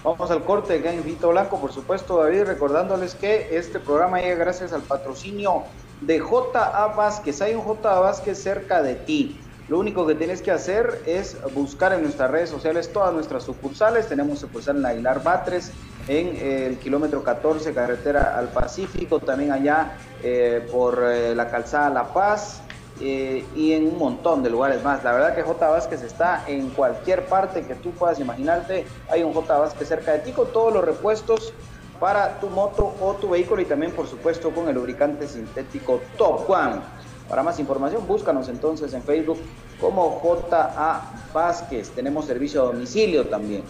Vamos al corte, Gang Vito Blanco, por supuesto, David, recordándoles que este programa llega gracias al patrocinio de J.A. Vázquez. Hay un J.A. Vázquez cerca de ti. Lo único que tienes que hacer es buscar en nuestras redes sociales todas nuestras sucursales. Tenemos sucursal en Aguilar Batres, en el kilómetro 14, carretera al Pacífico, también allá eh, por eh, la calzada La Paz eh, y en un montón de lugares más. La verdad que J. Vázquez está en cualquier parte que tú puedas imaginarte. Hay un J. Vázquez cerca de ti con todos los repuestos para tu moto o tu vehículo y también por supuesto con el lubricante sintético Top One. Para más información, búscanos entonces en Facebook como JA Vázquez. Tenemos servicio a domicilio también.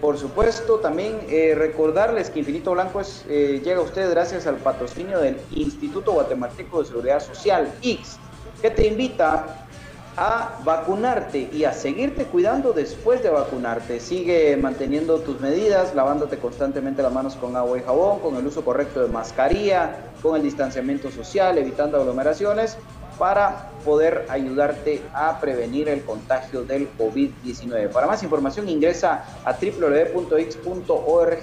Por supuesto, también eh, recordarles que Infinito Blanco eh, llega a ustedes gracias al patrocinio del Instituto Guatemalteco de Seguridad Social, X, que te invita a vacunarte y a seguirte cuidando después de vacunarte. Sigue manteniendo tus medidas, lavándote constantemente las manos con agua y jabón, con el uso correcto de mascarilla, con el distanciamiento social, evitando aglomeraciones para poder ayudarte a prevenir el contagio del COVID-19. Para más información ingresa a www.x.org.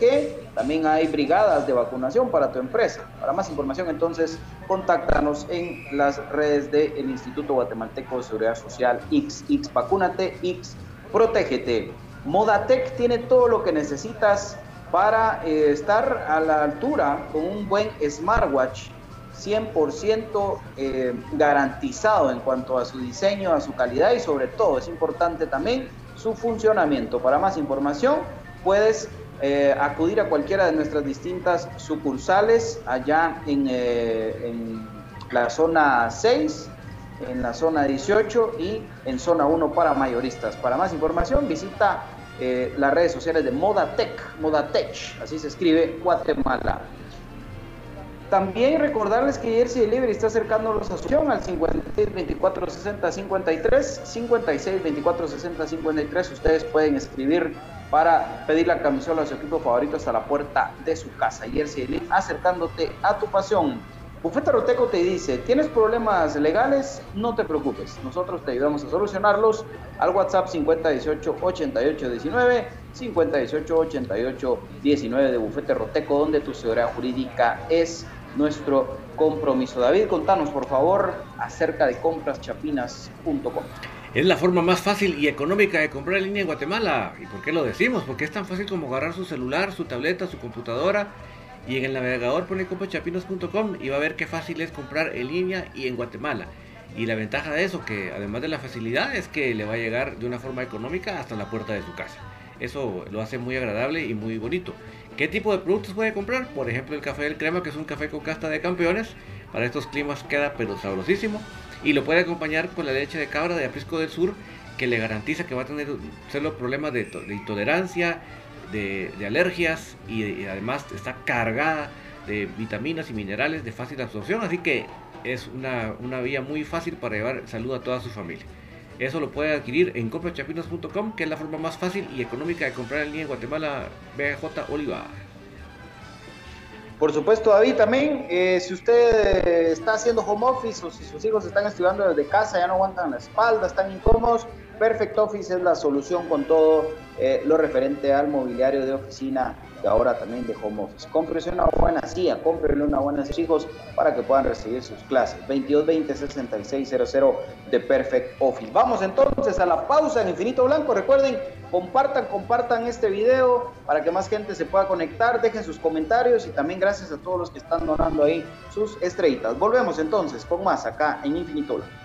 También hay brigadas de vacunación para tu empresa. Para más información entonces contáctanos en las redes del Instituto Guatemalteco de Seguridad Social X, X Vacúnate, X Protégete. Modatec tiene todo lo que necesitas para eh, estar a la altura con un buen smartwatch 100% eh, garantizado en cuanto a su diseño, a su calidad y sobre todo es importante también su funcionamiento. Para más información puedes eh, acudir a cualquiera de nuestras distintas sucursales allá en, eh, la zona 6, en la zona 18 y en zona 1 para mayoristas. Para más información visita las redes sociales de Modatech, Modatech, así se escribe Guatemala. También recordarles que Jersey Delivery está acercándolos a su al 56 24 60 53, 56 24 60 53. Ustedes pueden escribir para pedir la camisola de su equipo favorito hasta la puerta de su casa. Jersey Delivery acercándote a tu pasión. Bufete Roteco te dice, ¿tienes problemas legales? No te preocupes, nosotros te ayudamos a solucionarlos al WhatsApp 5018 8819 5018 8819 de Bufete Roteco, donde tu seguridad jurídica es nuestro compromiso. David, contanos por favor acerca de compraschapinas.com. Es la forma más fácil y económica de comprar en línea en Guatemala. ¿Y por qué lo decimos? Porque es tan fácil como agarrar su celular, su tableta, su computadora y en el navegador pone compraschapinas.com y va a ver qué fácil es comprar en línea y en Guatemala. Y la ventaja de eso, que además de la facilidad, es que le va a llegar de una forma económica hasta la puerta de su casa. Eso lo hace muy agradable y muy bonito. ¿Qué tipo de productos puede comprar? Por ejemplo, el café del crema, que es un café con casta de campeones. Para estos climas queda pero sabrosísimo. Y lo puede acompañar con la leche de cabra de Aprisco del Sur, que le garantiza que va a tener los problemas de, intolerancia, de, alergias y, además está cargada de vitaminas y minerales de fácil absorción. Así que es una, una vía muy fácil para llevar salud a toda su familia. Eso lo puede adquirir en comprachapinos.com, que es la forma más fácil y económica de comprar en línea en Guatemala, BJ Oliva. Por supuesto, David, también, eh, si usted está haciendo home office o si sus hijos están estudiando desde casa, ya no aguantan la espalda, están incómodos, Perfect Office es la solución con todo eh, lo referente al mobiliario de oficina ahora también de home office. Cómprese una buena silla, cómprele una buena a sus hijos para que puedan recibir sus clases. 2220-6600 de Perfect Office. Vamos entonces a la pausa en Infinito Blanco. Recuerden, compartan, compartan este video para que más gente se pueda conectar. Dejen sus comentarios y también gracias a todos los que están donando ahí sus estrellitas. Volvemos entonces con más acá en Infinito Blanco.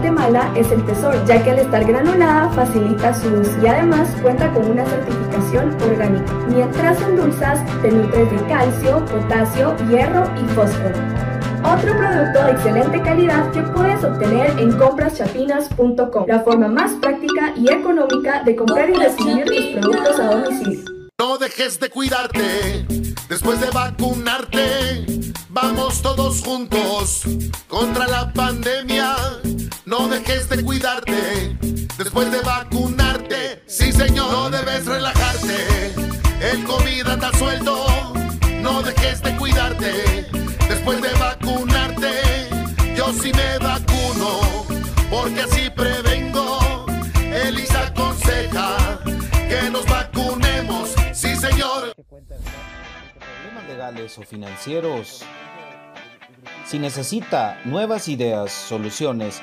Guatemala es el tesoro, ya que al estar granulada facilita su uso y además cuenta con una certificación orgánica. Mientras endulzas, te nutres de calcio, potasio, hierro y fósforo. Otro producto de excelente calidad que puedes obtener en compraschapinas.com, la forma más práctica y económica de comprar y recibir tus productos a domicilio. No dejes de cuidarte después de vacunarte. Vamos todos juntos contra la pandemia. No dejes de cuidarte después de vacunarte. Sí, señor, no debes relajarte. El COVID anda suelto. No dejes de cuidarte después de vacunarte. Yo sí me vacuno porque así prevengo. Elisa aconseja que nos vacunemos. Sí, señor. Problemas legales o financieros. Si necesita nuevas ideas, soluciones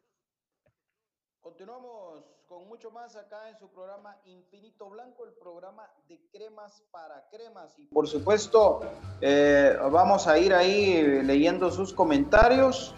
Continuamos con mucho más acá en su programa Infinito Blanco, el programa de cremas para cremas. Y por supuesto, eh, vamos a ir ahí leyendo sus comentarios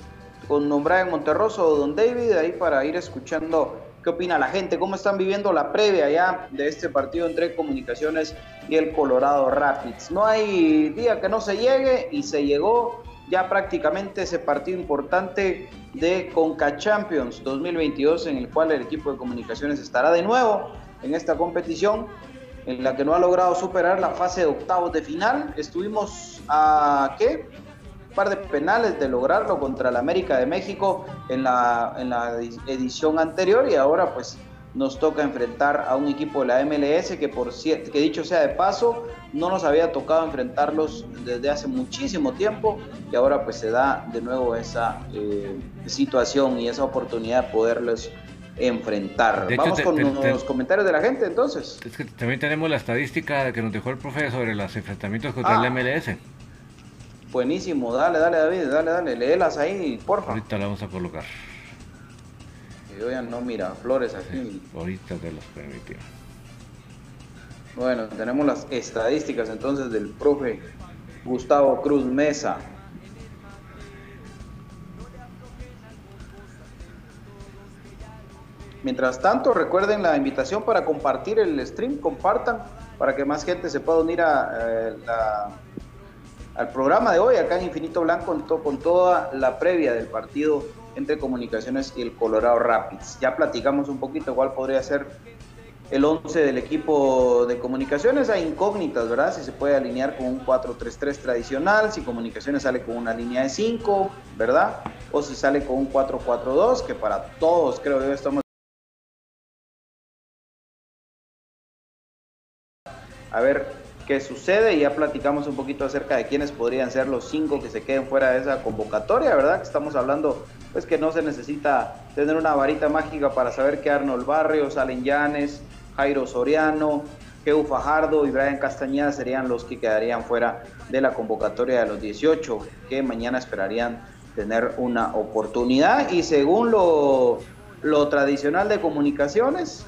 con Brian Monterroso o Don David, ahí para ir escuchando qué opina la gente, cómo están viviendo la previa ya de este partido entre Comunicaciones y el Colorado Rapids. No hay día que no se llegue y se llegó ya prácticamente ese partido importante de Conca Champions 2022 en el cual el equipo de comunicaciones estará de nuevo en esta competición en la que no ha logrado superar la fase de octavos de final. Estuvimos a qué? Un par de penales de lograrlo contra el América de México en la, en la edición anterior y ahora pues nos toca enfrentar a un equipo de la MLS que por que dicho sea de paso no nos había tocado enfrentarlos desde hace muchísimo tiempo y ahora pues se da de nuevo esa eh, situación y esa oportunidad de poderlos enfrentar. De Vamos con te- te- los comentarios de la gente entonces. Es que también tenemos la estadística que nos dejó el profe sobre los enfrentamientos contra Ah. el MLS. Buenísimo, dale, dale David, dale, dale, léelas ahí, porfa. Ahorita la vamos a colocar. Yo ya no mira flores aquí. Ahorita te los permitió. Bueno, tenemos las estadísticas entonces del profe Gustavo Cruz Mesa. Mientras tanto, recuerden la invitación para compartir el stream, compartan para que más gente se pueda unir a, eh, la- al programa de hoy, acá en Infinito Blanco, con, to- con toda la previa del partido entre Comunicaciones y el Colorado Rapids. Ya platicamos un poquito cuál podría ser el 11 del equipo de comunicaciones hay incógnitas, ¿verdad? Si se puede alinear con un 4-3-3 tradicional, si comunicaciones sale con una línea de 5, ¿verdad? O si sale con un 4-4-2, que para todos creo yo estamos... A ver qué sucede y ya platicamos un poquito acerca de quiénes podrían ser los cinco que se queden fuera de esa convocatoria, ¿verdad? Que estamos hablando, pues que no se necesita tener una varita mágica para saber que Arnold Barrios, Allen Llanes, Jairo Soriano, Geu Fajardo y Brian Castañeda serían los que quedarían fuera de la convocatoria de los 18, que mañana esperarían tener una oportunidad y según lo, lo tradicional de comunicaciones,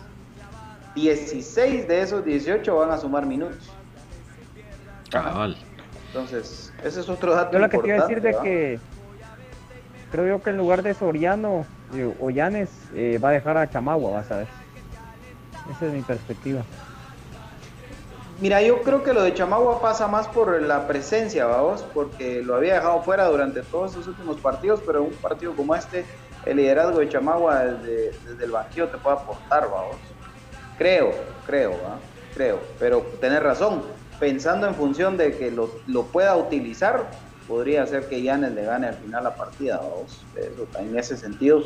16 de esos 18 van a sumar minutos. Cabal. Entonces, ese es otro dato. Yo lo que te iba a importante, decir de ¿verdad? que creo yo que en lugar de Soriano eh, o Llanes eh, va a dejar a Chamagua, vas a ver. Esa es mi perspectiva. Mira, yo creo que lo de Chamagua pasa más por la presencia, vamos, porque lo había dejado fuera durante todos estos últimos partidos, pero en un partido como este, el liderazgo de Chamagua desde, desde el banquillo te puede aportar, vamos. Creo, creo, ¿va? creo, pero tenés razón, pensando en función de que lo, lo pueda utilizar, podría ser que Yanes le gane al final la partida, vamos. Eso, en ese sentido,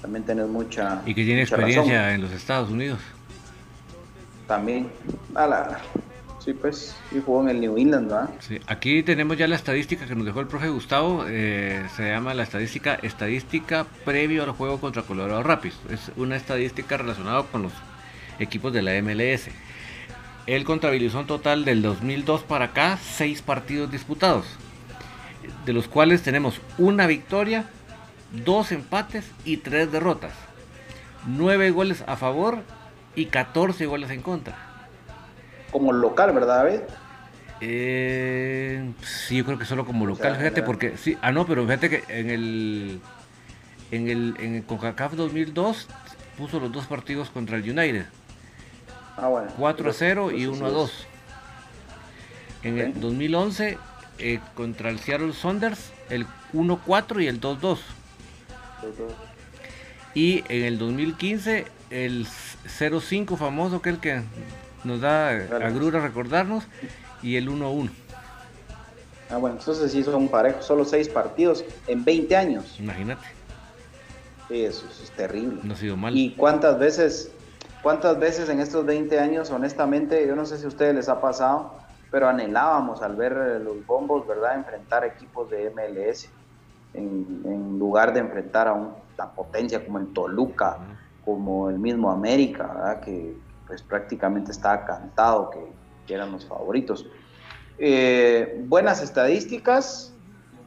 también tenés mucha. Y que tiene mucha experiencia razón. en los Estados Unidos. También. A la- Sí, pues, sí jugó en el New England, ¿verdad? Sí, aquí tenemos ya la estadística que nos dejó el profe Gustavo. eh, se llama la estadística estadística previo al juego contra Colorado Rapids. Es una estadística relacionada con los equipos de la MLS. Él contabilizó un total del 2002 para acá seis partidos disputados, de los cuales tenemos una victoria, dos empates y tres derrotas. Nueve goles a favor y 14 goles en contra. Como local, ¿verdad, David? Eh, sí, yo creo que solo como local, sea, fíjate, era- porque sí, ah no, pero fíjate que en el en el en el CONCACAF 2002 puso los dos partidos contra el United, Ah, bueno. 4 a 0 y Entonces, 1 a sí 2. En el Ok. 2011 eh, contra el Seattle Saunders el 1-4 y el 2-2. Y en el 2015 el 0-5 famoso, aquel que nos da agrura recordarnos, y el 1-1. Ah, bueno, entonces sí son parejos, solo seis partidos en 20 años. Imagínate, eso, eso es terrible. no ha sido mal. ¿Y cuántas veces, cuántas veces en estos 20 años, honestamente, yo no sé si a ustedes les ha pasado, pero anhelábamos al ver los bombos, ¿verdad?, enfrentar equipos de MLS en, en lugar de enfrentar a una potencia como el Toluca, como el mismo América, ¿verdad?, que pues prácticamente estaba cantado que, que eran los favoritos. Eh, buenas estadísticas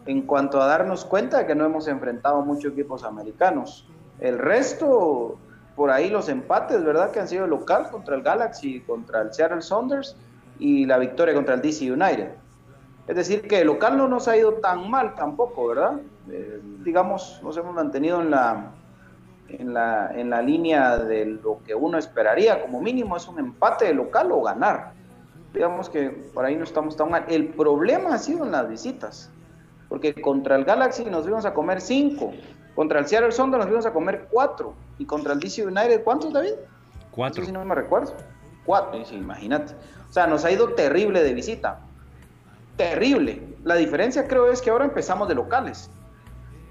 en cuanto a darnos cuenta de que no hemos enfrentado muchos equipos americanos. El resto, por ahí los empates, ¿verdad? Que han sido local contra el Galaxy, contra el Seattle Saunders y la victoria contra el DC United. Es decir, que el local no nos ha ido tan mal tampoco, ¿verdad? Eh, digamos, nos hemos mantenido en la, en, la, en la línea de lo que uno esperaría, como mínimo es un empate de local o ganar. Digamos que por ahí no estamos tan mal. El problema ha sido en las visitas, porque contra el Galaxy nos fuimos a comer cinco, contra el Seattle Sounders nos fuimos a comer cuatro, y contra el DC United, ¿cuántos, David? Cuatro. Eso sí no me recuerdo. Cuatro, sí, imagínate. O sea, nos ha ido terrible de visita. Terrible. La diferencia creo es que ahora empezamos de locales,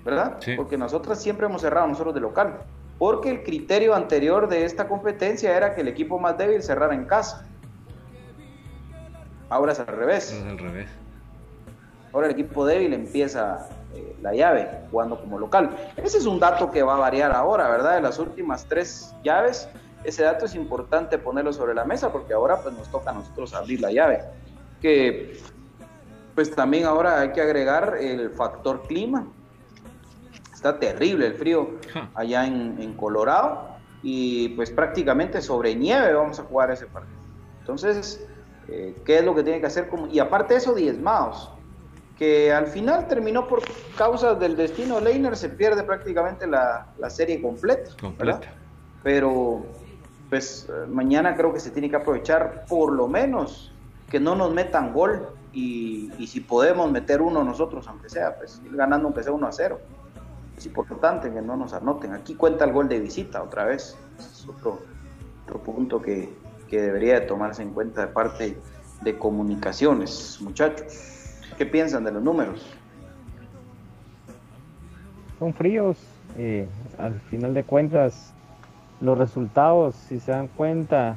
¿verdad? Sí. Porque nosotros siempre hemos cerrado nosotros de local. Porque el criterio anterior de esta competencia era que el equipo más débil cerrara en casa. Ahora es al revés. Es al revés. Ahora el equipo débil empieza eh, la llave jugando como local. Ese es un dato que va a variar ahora, ¿verdad? De las últimas tres llaves, ese dato es importante ponerlo sobre la mesa porque ahora pues nos toca a nosotros abrir la llave. Que pues también ahora hay que agregar el factor clima. Está terrible el frío allá en, en Colorado y pues prácticamente sobre nieve vamos a jugar ese partido. Entonces, eh, ¿qué es lo que tiene que hacer? Y aparte eso, diezmados que al final terminó por causas del destino Leiner, se pierde prácticamente la, la serie completa. Completa. ¿verdad? Pero pues mañana creo que se tiene que aprovechar por lo menos que no nos metan gol y, y si podemos meter uno nosotros, aunque sea, pues ir ganando aunque sea 1 a 0. Es importante que no nos anoten. Aquí cuenta el gol de visita otra vez. Es otro, otro punto que, que debería de tomarse en cuenta de parte de comunicaciones, muchachos. ¿Qué piensan de los números? Son fríos. al final de cuentas, los resultados, si se dan cuenta,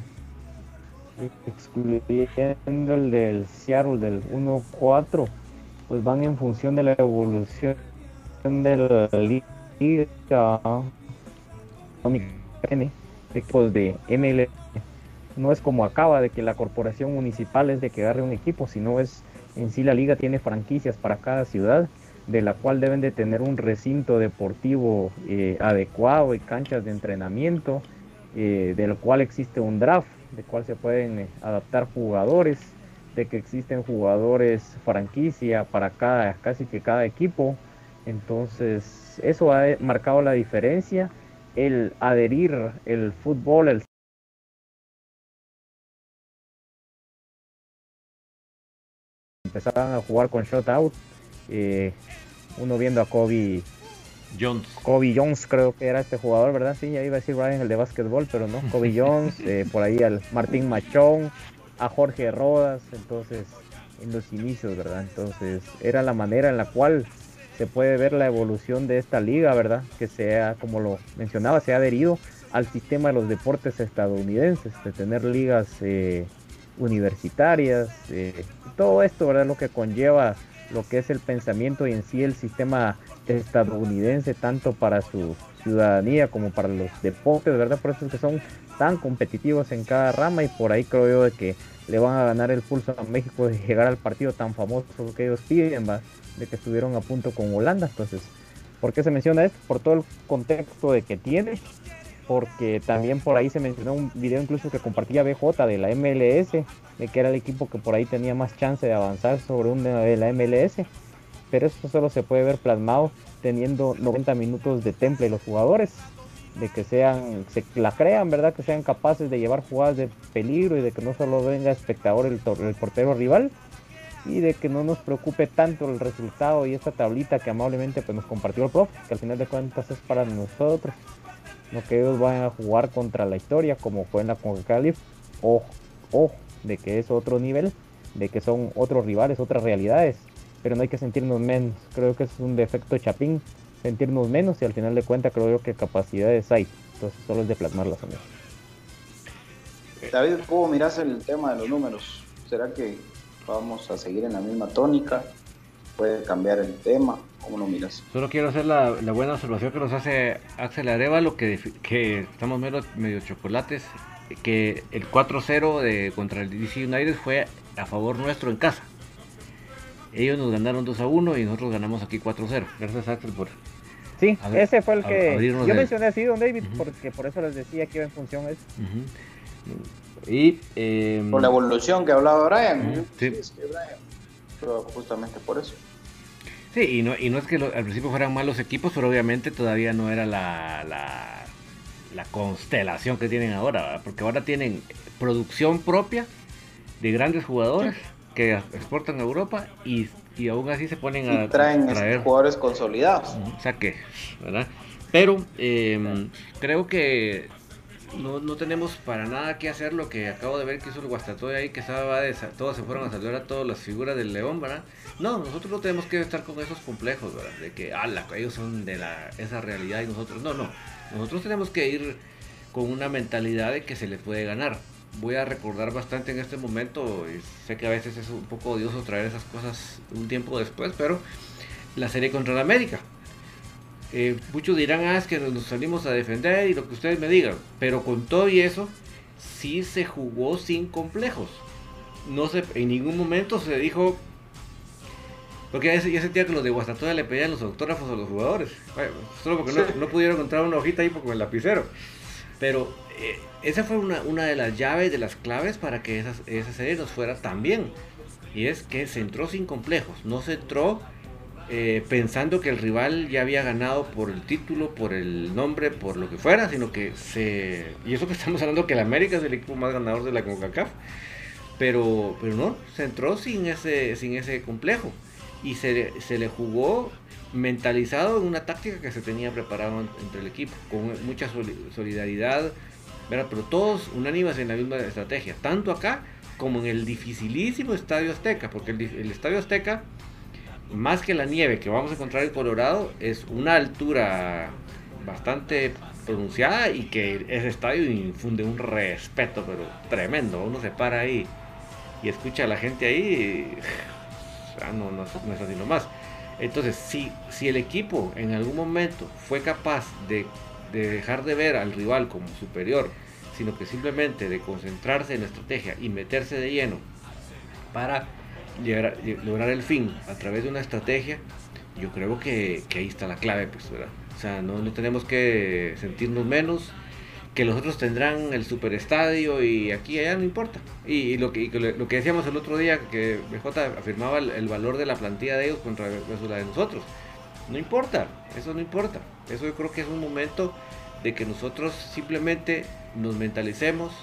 excluyendo el del Seattle del 1-4, pues van en función de la evolución de la liga equipos de ML no es como acaba de que la corporación municipal es de que agarre un equipo, sino es en sí la liga tiene franquicias para cada ciudad, de la cual deben de tener un recinto deportivo eh, adecuado y canchas de entrenamiento, eh, del cual existe un draft, de cual se pueden eh, adaptar jugadores, de que existen jugadores franquicia para cada, casi que cada equipo. Entonces, eso ha marcado la diferencia el adherir el fútbol, el empezaban a jugar con shutout, eh, uno viendo a Kobe Jones. Kobe Jones creo que era este jugador, ¿verdad? Sí, ya iba a decir Ryan el de básquetbol, pero no, Kobe Jones, eh, por ahí al Martín Machón, a Jorge Rodas, entonces en los inicios, ¿verdad? Entonces era la manera en la cual se puede ver la evolución de esta liga, ¿verdad? Que sea, como lo mencionaba, se ha adherido al sistema de los deportes estadounidenses, de tener ligas eh, universitarias, eh, todo esto, ¿verdad? Lo que conlleva lo que es el pensamiento y en sí el sistema estadounidense, tanto para su ciudadanía como para los deportes, ¿verdad? Por eso es que son tan competitivos en cada rama y por ahí creo yo de que le van a ganar el pulso a México de llegar al partido tan famoso que ellos piden, ¿va? De que estuvieron a punto con Holanda. Entonces, ¿por qué se menciona esto? Por todo el contexto de que tiene, porque también por ahí se mencionó un video incluso que compartía BJ de la MLS, de que era el equipo que por ahí tenía más chance de avanzar sobre un de la MLS, pero esto solo se puede ver plasmado teniendo 90 minutos de temple los jugadores, de que sean, se la crean, ¿verdad? Que sean capaces de llevar jugadas de peligro y de que no solo venga espectador el, el portero rival, y de que no nos preocupe tanto el resultado y esta tablita que amablemente pues, nos compartió el profe, que al final de cuentas es para nosotros, no que ellos vayan a jugar contra la historia como fue en la CONCACAF, o, o de que es otro nivel, de que son otros rivales, otras realidades, pero no hay que sentirnos menos, creo que es un defecto chapín, sentirnos menos y al final de cuentas creo yo que capacidades hay, entonces solo es de plasmarlas amigos. David, ¿cómo miras el tema de los números? ¿Será que vamos a seguir en la misma tónica, puede cambiar el tema, ¿cómo lo miras? Solo quiero hacer la, buena observación que nos hace Axel Arevalo, que, que estamos medio, medio chocolates, que el 4-0 de contra el DC United fue a favor nuestro en casa. Ellos nos ganaron 2 a 1 y nosotros ganamos aquí 4-0. Gracias Axel por... Sí, ese fue el que yo mencioné así, don David, porque por eso les decía que iba en función eso. Y, em, por la evolución que hablaba Brian. sí. pero justamente por eso. Sí, y no, y no es que al principio fueran malos equipos, pero obviamente todavía no era la, la, la constelación que tienen ahora, porque ahora tienen producción propia de grandes jugadores que exportan a Europa y, y aún así se ponen a traen traer jugadores consolidados. O sea que, ¿verdad? Pero em, creo que no, no tenemos para nada que hacer lo que acabo de ver que hizo el Guastatoy ahí, que estaba de, todos se fueron a saludar a todas las figuras del león, ¿verdad? No, nosotros no tenemos que estar con esos complejos, ¿verdad? De que, ala, ellos son de la, esa realidad y nosotros, no, no. Nosotros tenemos que ir con una mentalidad de que se les puede ganar. Voy a recordar bastante en este momento, y sé que a veces es un poco odioso traer esas cosas un tiempo después, pero la serie contra la América. Eh, muchos dirán, ah, es que nos salimos a defender y lo que ustedes me digan. Pero con todo y eso, sí se jugó sin complejos. No se, en ningún momento se dijo. Porque ya, sentía que los de Guastatoya le pedían los autógrafos a los jugadores. solo porque no, pudieron encontrar una hojita ahí con el lapicero. Pero eh, esa fue una, una, de las llaves, de las claves para que esa serie nos fuera tan bien. Y es que se entró sin complejos. No se entró eh, pensando que el rival ya había ganado por el título, por el nombre, por lo que fuera, sino que se... Y eso que estamos hablando que el América es el equipo más ganador de la CONCACAF. Pero, pero no, se entró sin ese, sin ese complejo. Y se, se le jugó mentalizado en una táctica que se tenía preparado entre el equipo, con mucha solidaridad, pero todos unánimes en la misma estrategia, tanto acá como en el dificilísimo Estadio Azteca, porque el, el Estadio Azteca más que la nieve que vamos a encontrar en Colorado, es una altura bastante pronunciada y que ese estadio infunde un respeto, pero tremendo. Uno se para ahí y escucha a la gente ahí, no, no, no es así nomás. Entonces, si, si el equipo en algún momento fue capaz de, dejar de ver al rival como superior, sino que simplemente de concentrarse en la estrategia y meterse de lleno para lograr el fin a través de una estrategia, yo creo que, ahí está la clave, pues, ¿verdad? O sea, no, no tenemos que sentirnos menos, que los otros tendrán el superestadio y aquí allá no importa. Y, lo, que, lo que decíamos el otro día, que BJ afirmaba el, valor de la plantilla de ellos contra la de nosotros. No importa, eso no importa. Eso yo creo que es un momento de que nosotros simplemente nos mentalicemos,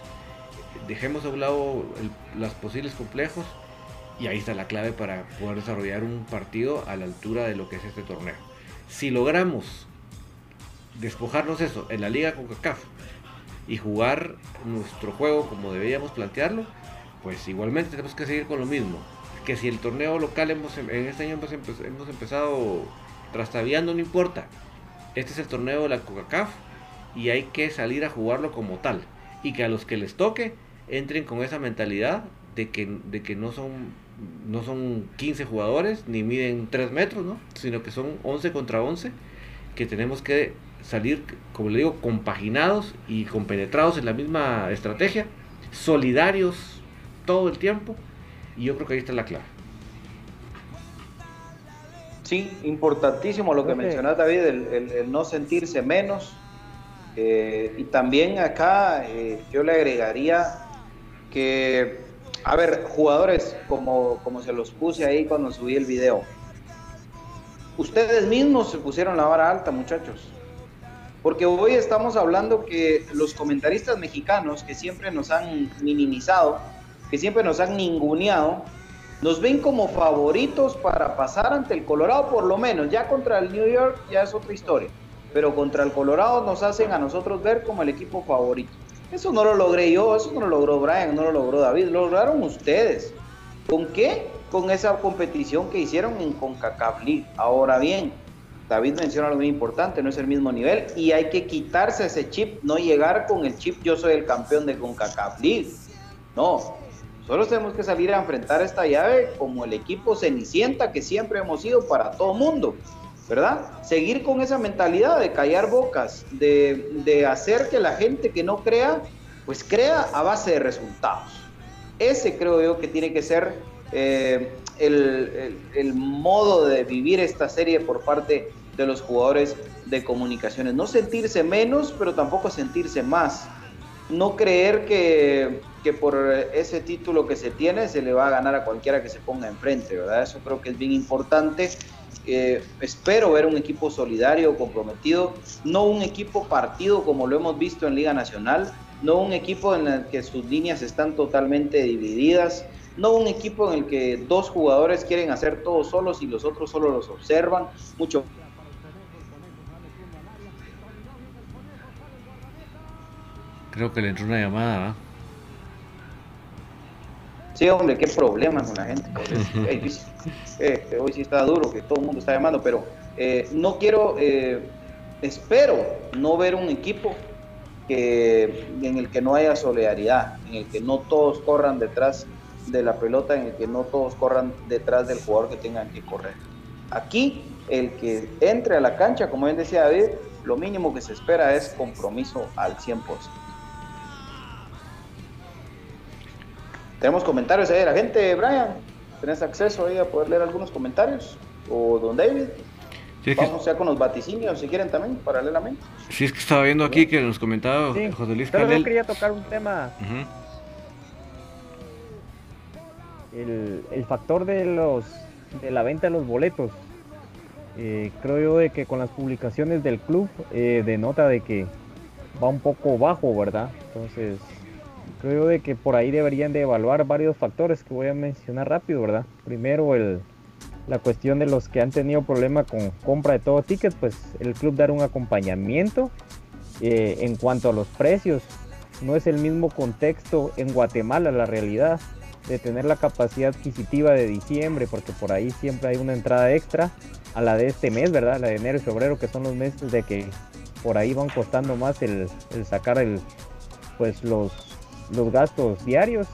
dejemos a un lado los posibles complejos y ahí está la clave para poder desarrollar un partido a la altura de lo que es este torneo. Si logramos despojarnos eso en la liga con CACAF y jugar nuestro juego como deberíamos plantearlo, pues igualmente tenemos que seguir con lo mismo. Que si el torneo local hemos, en este año hemos, empezado trastaviando, no importa. Este es el torneo de la CONCACAF y hay que salir a jugarlo como tal. Y que a los que les toque entren con esa mentalidad de que, de que no, son, no son 15 jugadores ni miden 3 metros, ¿no? sino que son 11 contra 11 que tenemos que salir, como le digo, compaginados y compenetrados en la misma estrategia, solidarios todo el tiempo, y yo creo que ahí está la clave. Sí, importantísimo lo que mencionas David, el, no sentirse menos. Eh, y también acá eh, yo le agregaría que, a ver, jugadores, como, como se los puse ahí cuando subí el video, ustedes mismos se pusieron la vara alta, muchachos. Porque hoy estamos hablando que los comentaristas mexicanos que siempre nos han minimizado, que siempre nos han ninguneado, nos ven como favoritos para pasar ante el Colorado, por lo menos. Ya contra el New York ya es otra historia. Pero contra el Colorado nos hacen a nosotros ver como el equipo favorito. Eso no lo logré yo, eso no lo logró Brian, no lo logró David, lo lograron ustedes. ¿Con qué? Con esa competición que hicieron en CONCACAF League. Ahora bien, David menciona algo muy importante, no es el mismo nivel y hay que quitarse ese chip, no llegar con el chip yo soy el campeón de CONCACAF League. No, solo tenemos que salir a enfrentar esta llave como el equipo cenicienta que siempre hemos sido para todo mundo, ¿verdad? Seguir con esa mentalidad de callar bocas, de, hacer que la gente que no crea, pues crea a base de resultados. Ese creo yo que tiene que ser eh, el, modo de vivir esta serie por parte de los jugadores de comunicaciones. No sentirse menos, pero tampoco sentirse más. No creer que, por ese título que se tiene se le va a ganar a cualquiera que se ponga enfrente, ¿verdad? Eso creo que es bien importante. Espero ver un equipo solidario, comprometido, no un equipo partido como lo hemos visto en Liga Nacional, no un equipo en el que sus líneas están totalmente divididas, no un equipo en el que dos jugadores quieren hacer todo solos y los otros solo los observan, mucho Creo que le entró una llamada, Sí, hombre, qué problema con la gente. Eh, hoy sí está duro, que todo el mundo está llamando, pero eh, no quiero, eh, espero no ver un equipo que, en el que no haya solidaridad, en el que no todos corran detrás de la pelota en el que no todos corran detrás del jugador que tengan que correr. Aquí, el que entre a la cancha, como bien decía David, lo mínimo que se espera es compromiso al 100%. Tenemos comentarios ahí de la gente, Brian. ¿Tenés acceso ahí a poder leer algunos comentarios? O don David. Vamos ya con los vaticinios, si quieren también, paralelamente. Sí, es que estaba viendo aquí que nos comentaba José Luis Pero yo quería tocar un tema el, factor de los de la venta de los boletos. Eh, creo yo de que con las publicaciones del club eh, denota de que va un poco bajo, ¿verdad? Entonces, creo de que por ahí deberían de evaluar varios factores que voy a mencionar rápido, ¿verdad? Primero, el, la cuestión de los que han tenido problema con compra de todo tickets, pues el club dar un acompañamiento eh, en cuanto a los precios. No es el mismo contexto en Guatemala, la realidad de tener la capacidad adquisitiva de diciembre, porque por ahí siempre hay una entrada extra a la de este mes, ¿verdad? La de enero y febrero, que son los meses de que por ahí van costando más el, el sacar el, pues los, los gastos diarios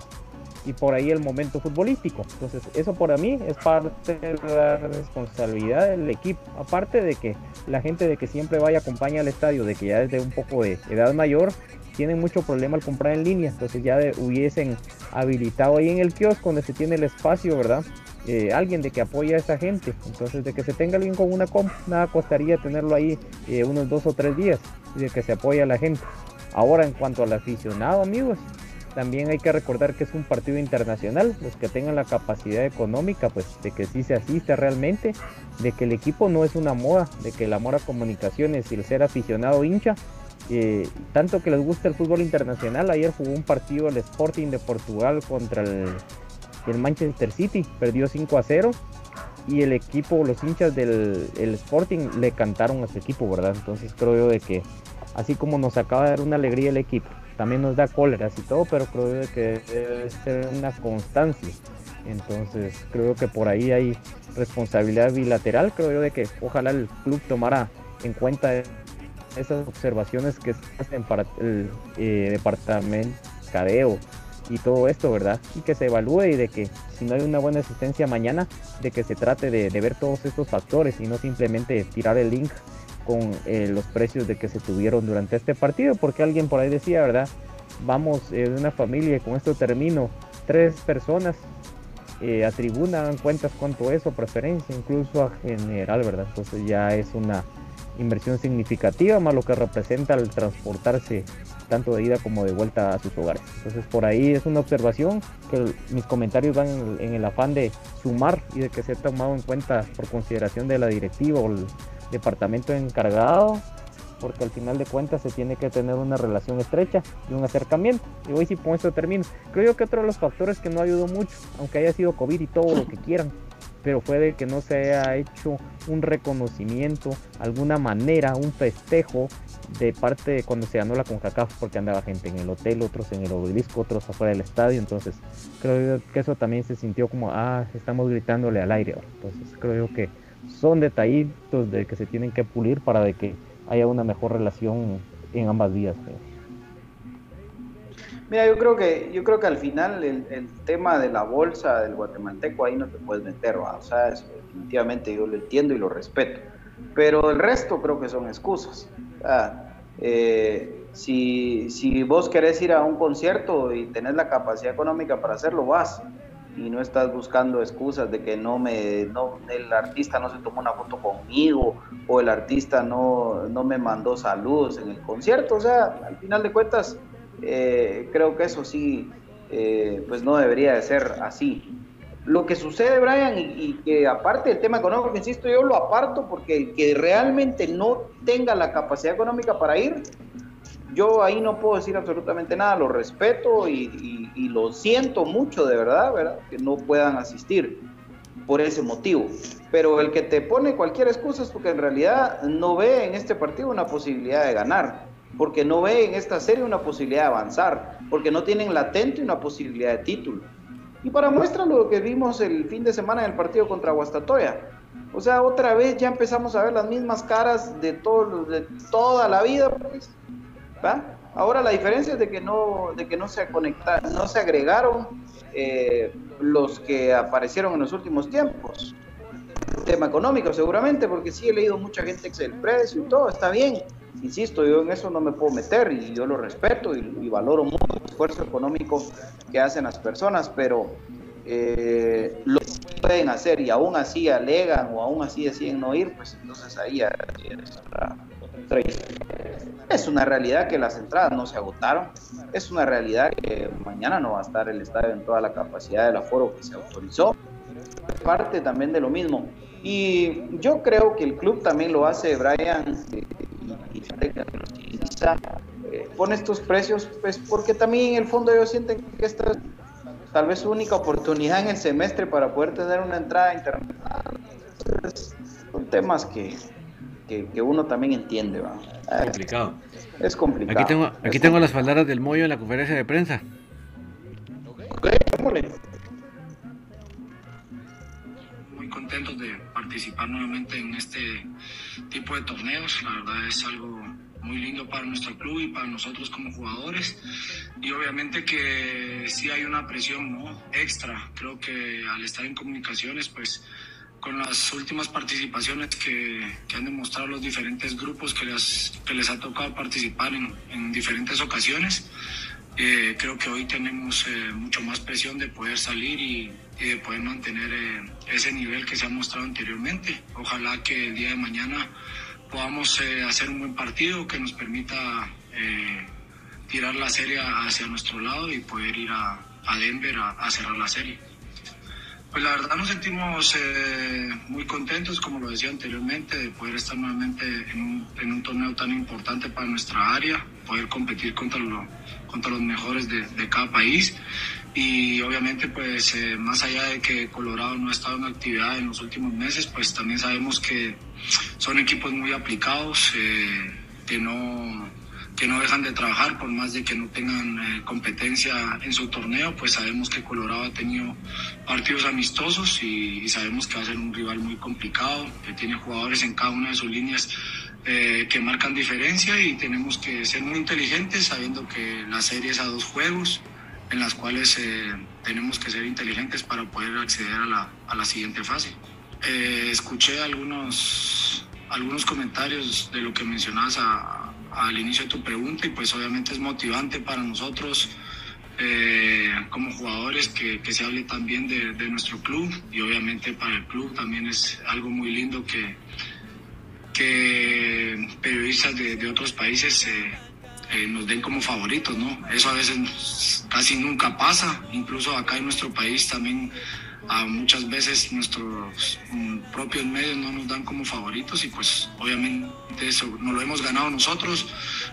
y por ahí el momento futbolístico. Entonces, eso para mí es parte de la responsabilidad del equipo. Aparte de que la gente de que siempre vaya acompaña al estadio, de que ya desde un poco de edad mayor, tienen mucho problema al comprar en línea. Entonces ya hubiesen habilitado ahí en el kiosco donde se tiene el espacio, ¿verdad? Eh, alguien de que apoya a esa gente. Entonces, de que se tenga alguien con una compra, nada costaría tenerlo ahí eh, unos dos o tres días y de que se apoya a la gente. Ahora, en cuanto al aficionado, amigos, también hay que recordar que es un partido internacional, los que tengan la capacidad económica, pues de que sí se asiste realmente, de que el equipo no es una moda, de que el amor a comunicaciones y el ser aficionado hincha, eh, tanto que les gusta el fútbol internacional, ayer jugó un partido el Sporting de Portugal contra el, Manchester City, perdió 5 a 0 y el equipo, los hinchas del el Sporting le cantaron a su equipo, ¿verdad? Entonces creo yo de que así como nos acaba de dar una alegría el equipo, también nos da cóleras y todo, pero creo que debe ser una constancia. Entonces creo que por ahí hay responsabilidad bilateral, creo yo de que ojalá el club tomara en cuenta esas observaciones que se hacen para el eh, departamento cadeo y todo esto, ¿verdad? Y que se evalúe y de que si no hay una buena asistencia mañana, de que se trate de, de ver todos estos factores y no simplemente tirar el link con eh, los precios de que se tuvieron durante este partido, porque alguien por ahí decía, ¿verdad? Vamos eh, de una familia, y con esto termino, tres personas eh, a tribuna dan cuentas cuánto es o preferencia, incluso a general, ¿verdad? Entonces ya es una inversión significativa, más lo que representa al transportarse tanto de ida como de vuelta a sus hogares. Entonces por ahí es una observación que mis comentarios van en el, afán de sumar y de que se ha tomado en cuenta por consideración de la directiva o el, departamento encargado, porque al final de cuentas se tiene que tener una relación estrecha y un acercamiento. Y hoy sí con esto termino. Creo yo que otro de los factores que no ayudó mucho, aunque haya sido COVID y todo lo que quieran, pero fue de que no se haya hecho un reconocimiento, alguna manera, un festejo de parte de cuando se ganó la CONCACAF, porque andaba gente en el hotel, otros en el obelisco, otros afuera del estadio, entonces creo que eso también se sintió como, ah, estamos gritándole al aire, entonces creo yo que son detallitos de que se tienen que pulir para de que haya una mejor relación en ambas vías. Mira, yo creo que yo creo que al final el, tema de la bolsa del guatemalteco ahí no te puedes meter, o sea, definitivamente yo lo entiendo y lo respeto, pero el resto creo que son excusas. Eh, si, si vos querés ir a un concierto y tenés la capacidad económica para hacerlo, vas y no estás buscando excusas de que no me no, el artista no se tomó una foto conmigo o el artista no, no me mandó saludos en el concierto. O sea al final de cuentas eh, creo que eso sí eh, pues no debería de ser así. Lo que sucede Brian y, que aparte del tema económico insisto yo lo aparto porque que realmente no tenga la capacidad económica para ir yo ahí no puedo decir absolutamente nada, lo respeto y, lo siento mucho de verdad, ¿verdad? Que no puedan asistir por ese motivo. Pero el que te pone cualquier excusa es porque en realidad no ve en este partido una posibilidad de ganar, porque no ve en esta serie una posibilidad de avanzar, porque no tienen latente una posibilidad de título. Y para muestra lo que vimos el fin de semana en el partido contra Guastatoya. O sea, otra vez ya empezamos a ver las mismas caras de, todo, de toda la vida, pues Ahora la diferencia es de que no, de que no se conectaron, no se agregaron eh, los que aparecieron en los últimos tiempos. Tema económico seguramente, porque sí he leído mucha gente que el precio y todo, está bien. Insisto, yo en eso no me puedo meter y yo lo respeto y, valoro mucho el esfuerzo económico que hacen las personas, pero eh, lo pueden hacer y aún así alegan o aún así deciden no ir, pues entonces ahí es otra, es una realidad que las entradas no se agotaron. Es una realidad que mañana no va a estar el estadio en toda la capacidad del aforo que se autorizó. Parte también de lo mismo. Y yo creo que el club también lo hace, Brian, y, eh, pone estos precios, pues porque también en el fondo ellos sienten que esta es tal vez su única oportunidad en el semestre para poder tener una entrada internacional. son temas que, que, uno también entiende. ¿va? Es complicado. Es complicado. Aquí tengo, aquí tengo las palabras del Moyo en la conferencia de prensa. Muy contentos de participar nuevamente en este tipo de torneos. La verdad es algo muy lindo para nuestro club y para nosotros como jugadores. Y obviamente que sí hay una presión ¿no? extra. Creo que al estar en comunicaciones, pues con las últimas participaciones que, que han demostrado los diferentes grupos que les, que les ha tocado participar en, en diferentes ocasiones, eh, creo que hoy tenemos eh, mucho más presión de poder salir y, y de poder mantener eh, ese nivel que se ha mostrado anteriormente. Ojalá que el día de mañana podamos hacer un buen partido que nos permita tirar la serie hacia nuestro lado y poder ir a, a Denver a, cerrar la serie. Pues la verdad nos sentimos eh, muy contentos, como lo decía anteriormente, de poder estar nuevamente en un, en un, torneo tan importante para nuestra área, poder competir contra, lo, contra los mejores de, cada país. Y obviamente pues eh, más allá de que Colorado no ha estado en actividad en los últimos meses, pues también sabemos que son equipos muy aplicados, eh, que, no, que no dejan de trabajar por más de que no tengan eh, competencia en su torneo, pues sabemos que Colorado ha tenido partidos amistosos y, sabemos que va a ser un rival muy complicado, que tiene jugadores en cada una de sus líneas eh, que marcan diferencia y tenemos que ser muy inteligentes sabiendo que la serie es a dos juegos en las cuales eh, tenemos que ser inteligentes para poder acceder a la, a la siguiente fase. Escuché algunos, algunos comentarios de lo que mencionabas a, al inicio de tu pregunta y pues obviamente es motivante para nosotros eh, como jugadores que, que, se hable también de, de, nuestro club y obviamente para el club también es algo muy lindo que, que periodistas de, de otros países eh, nos den como favoritos, ¿no? Eso a veces casi nunca pasa, incluso acá en nuestro país también muchas veces nuestros um, propios medios no nos dan como favoritos y pues obviamente eso no lo hemos ganado nosotros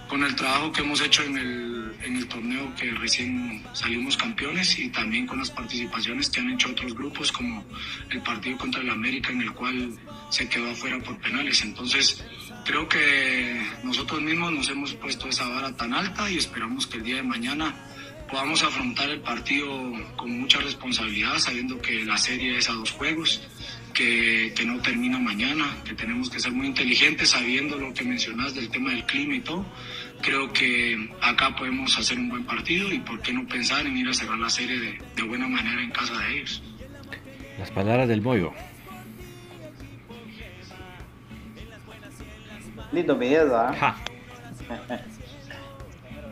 con el trabajo que hemos hecho en el, en el torneo que recién salimos campeones y también con las participaciones que han hecho otros grupos como el partido contra el América en el cual se quedó afuera por penales. Entonces creo que nosotros mismos nos hemos puesto esa vara tan alta y esperamos que el día de mañana podamos afrontar el partido con mucha responsabilidad, sabiendo que la serie es a dos juegos, que, que, no termina mañana, que tenemos que ser muy inteligentes, sabiendo lo que mencionas del tema del clima y todo. Creo que acá podemos hacer un buen partido y por qué no pensar en ir a cerrar la serie de, de buena manera en casa de ellos. Las palabras del Moyo. Lindo miedo, ¿ah?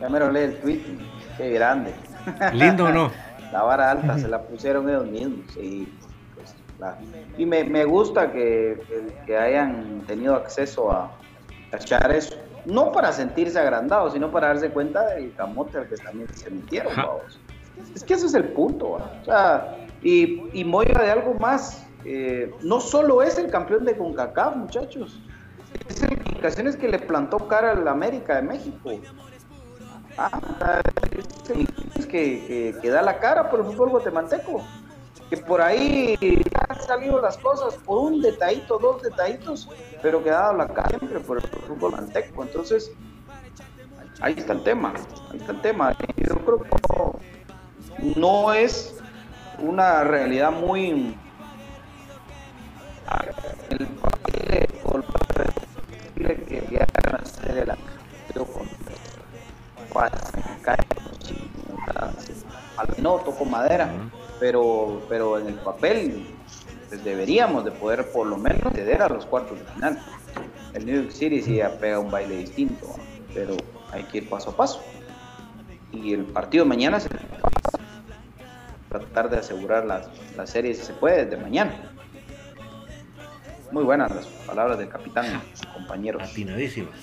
ya me lo lee el tweet. Qué grande. ¿Lindo o no? La vara alta se la pusieron ellos mismos. Y, pues, la, y me, me, gusta que, que, hayan tenido acceso a, echar eso. No para sentirse agrandados, sino para darse cuenta del camote al que también se metieron. Es que ese es el punto. O sea, y, y Moya de algo más. Eh, no solo es el campeón de CONCACAF, muchachos. Es el comunicaciones que le plantó cara al América de México. Ah, que, que, que, da la cara por el fútbol guatemalteco. Que por ahí han salido las cosas por un detallito, dos detallitos, pero que ha la cara siempre por el fútbol guatemalteco. Entonces, ahí está el tema. Ahí está el tema. Yo creo que no, es una realidad muy. El papel, que ya van a el con al no toco madera, pero, pero en el papel pues deberíamos de poder por lo menos ceder a los cuartos de final. El New York City sí pega un baile distinto, pero hay que ir paso a paso. Y el partido de mañana se tratar de asegurar la, la serie si se puede desde mañana. Muy buenas las palabras del capitán, compañeros. Atinadísimas.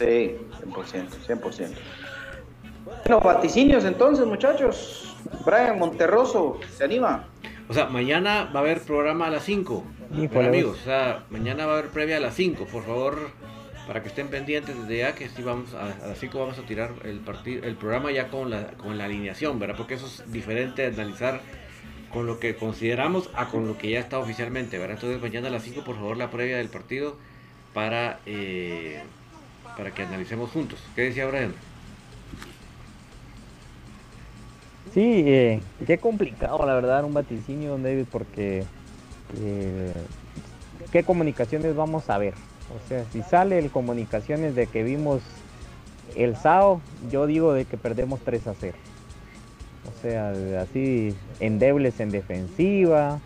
Sí, 100%, 100%. Bueno, vaticinios entonces, muchachos. Brian Monterroso, ¿se anima? O sea, mañana va a haber programa a las 5. Bueno, amigos, o sea, mañana va a haber previa a las 5. Por favor, para que estén pendientes desde ya que sí vamos a, a las 5 vamos a tirar el partido, el programa ya con la, con la alineación, ¿verdad? Porque eso es diferente de analizar con lo que consideramos a con lo que ya está oficialmente, ¿verdad? Entonces mañana a las 5 por favor la previa del partido para, eh, para que analicemos juntos. ¿Qué decía Brian? Sí, eh, qué complicado la verdad un vaticinio, David, porque eh, qué comunicaciones vamos a ver. O sea, si sale el comunicaciones de que vimos el sábado, yo digo de que perdemos 3 a 0. O sea, así endebles en defensiva,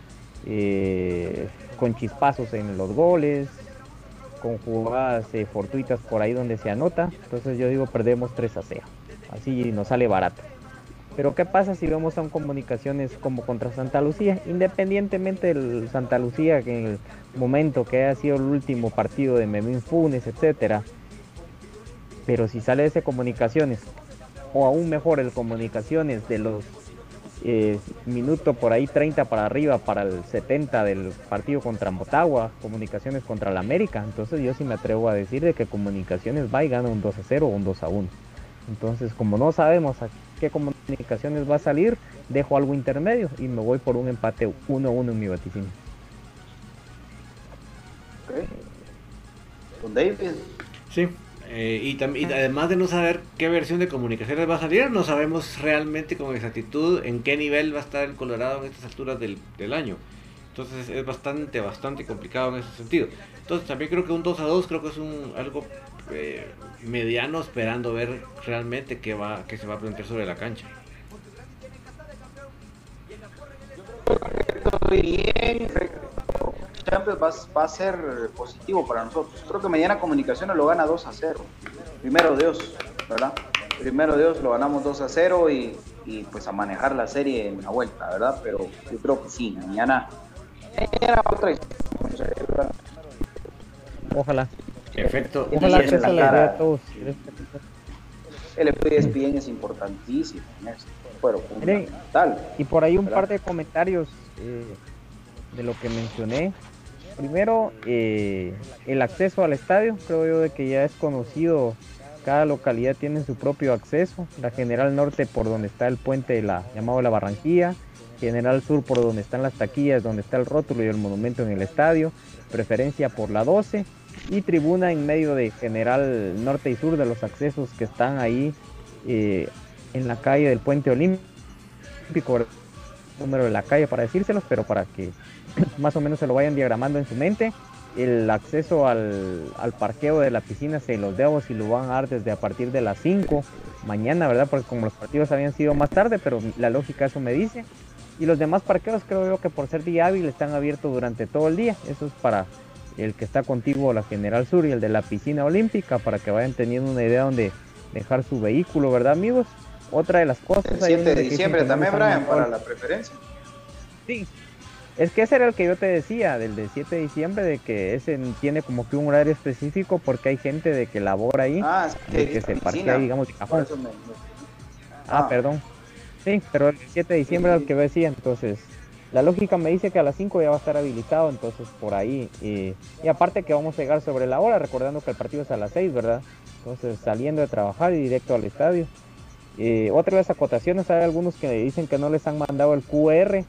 eh, con chispazos en los goles, con jugadas eh, fortuitas por ahí donde se anota. Entonces yo digo perdemos 3 a 0. Así nos sale barato. Pero ¿qué pasa si vemos a un comunicaciones como contra Santa Lucía? Independientemente del Santa Lucía, que en el momento que haya sido el último partido de Memín Funes, etcétera. Pero si sale ese comunicaciones, o aún mejor el comunicaciones de los eh, minutos por ahí 30 para arriba para el 70 del partido contra Motagua, comunicaciones contra la América, entonces yo sí me atrevo a decir de que comunicaciones va y gana un 2 a 0 o un 2 a 1. Entonces, como no sabemos a qué comunicaciones va a salir, dejo algo intermedio y me voy por un empate 1-1 en mi vaticinio. Okay. Con David. Sí, eh, y, y, además de no saber qué versión de comunicaciones va a salir, no sabemos realmente con exactitud en qué nivel va a estar el Colorado en estas alturas del, del año. Entonces es bastante, bastante complicado en ese sentido. Entonces también creo que un 2 a 2 creo que es un algo eh, mediano esperando ver realmente qué va, qué se va a plantear sobre la cancha. Bien, Champions va, va, a ser positivo para nosotros. Creo que mañana Comunicaciones lo gana 2 a 0. Primero Dios, ¿verdad? Primero Dios lo ganamos 2 a 0 y, y pues a manejar la serie en la vuelta, ¿verdad? Pero yo creo que sí, mañana, mañana otra Ojalá. Perfecto. Ojalá que esa la a todos. El ESPN es importantísimo en esto. Pero fundamental. Y por ahí un par de comentarios eh, de lo que mencioné. Primero, eh, el acceso al estadio, creo yo de que ya es conocido, cada localidad tiene su propio acceso, la General Norte por donde está el puente la, llamado La Barranquilla, General Sur por donde están las taquillas, donde está el rótulo y el monumento en el estadio, preferencia por la 12 y tribuna en medio de General Norte y Sur de los accesos que están ahí eh, en la calle del puente olímpico, número de la calle para decírselos, pero para que más o menos se lo vayan diagramando en su mente. El acceso al, al parqueo de la piscina se los debo si lo van a dar desde a partir de las 5 mañana, ¿verdad? Porque como los partidos habían sido más tarde, pero la lógica eso me dice. Y los demás parqueos creo yo que por ser día hábil están abiertos durante todo el día. Eso es para el que está contigo, la General Sur y el de la piscina olímpica, para que vayan teniendo una idea donde dejar su vehículo, ¿verdad amigos? Otra de las cosas... El 7 de diciembre también, Brian, para la preferencia. Sí, es que ese era el que yo te decía, del de 7 de diciembre, de que ese tiene como que un horario específico porque hay gente de que labora ahí, ah, es que, de que se parquea, digamos, de cajón. Me. Ah, ah, perdón. Sí, pero el 7 de diciembre es el que decía, entonces la lógica me dice que a las 5 ya va a estar habilitado, entonces por ahí. Y, y, aparte que vamos a llegar sobre la hora, recordando que el partido es a las 6, ¿verdad? Entonces saliendo de trabajar y directo al estadio. Eh, otra de las acotaciones, hay algunos que dicen que no les han mandado el QR,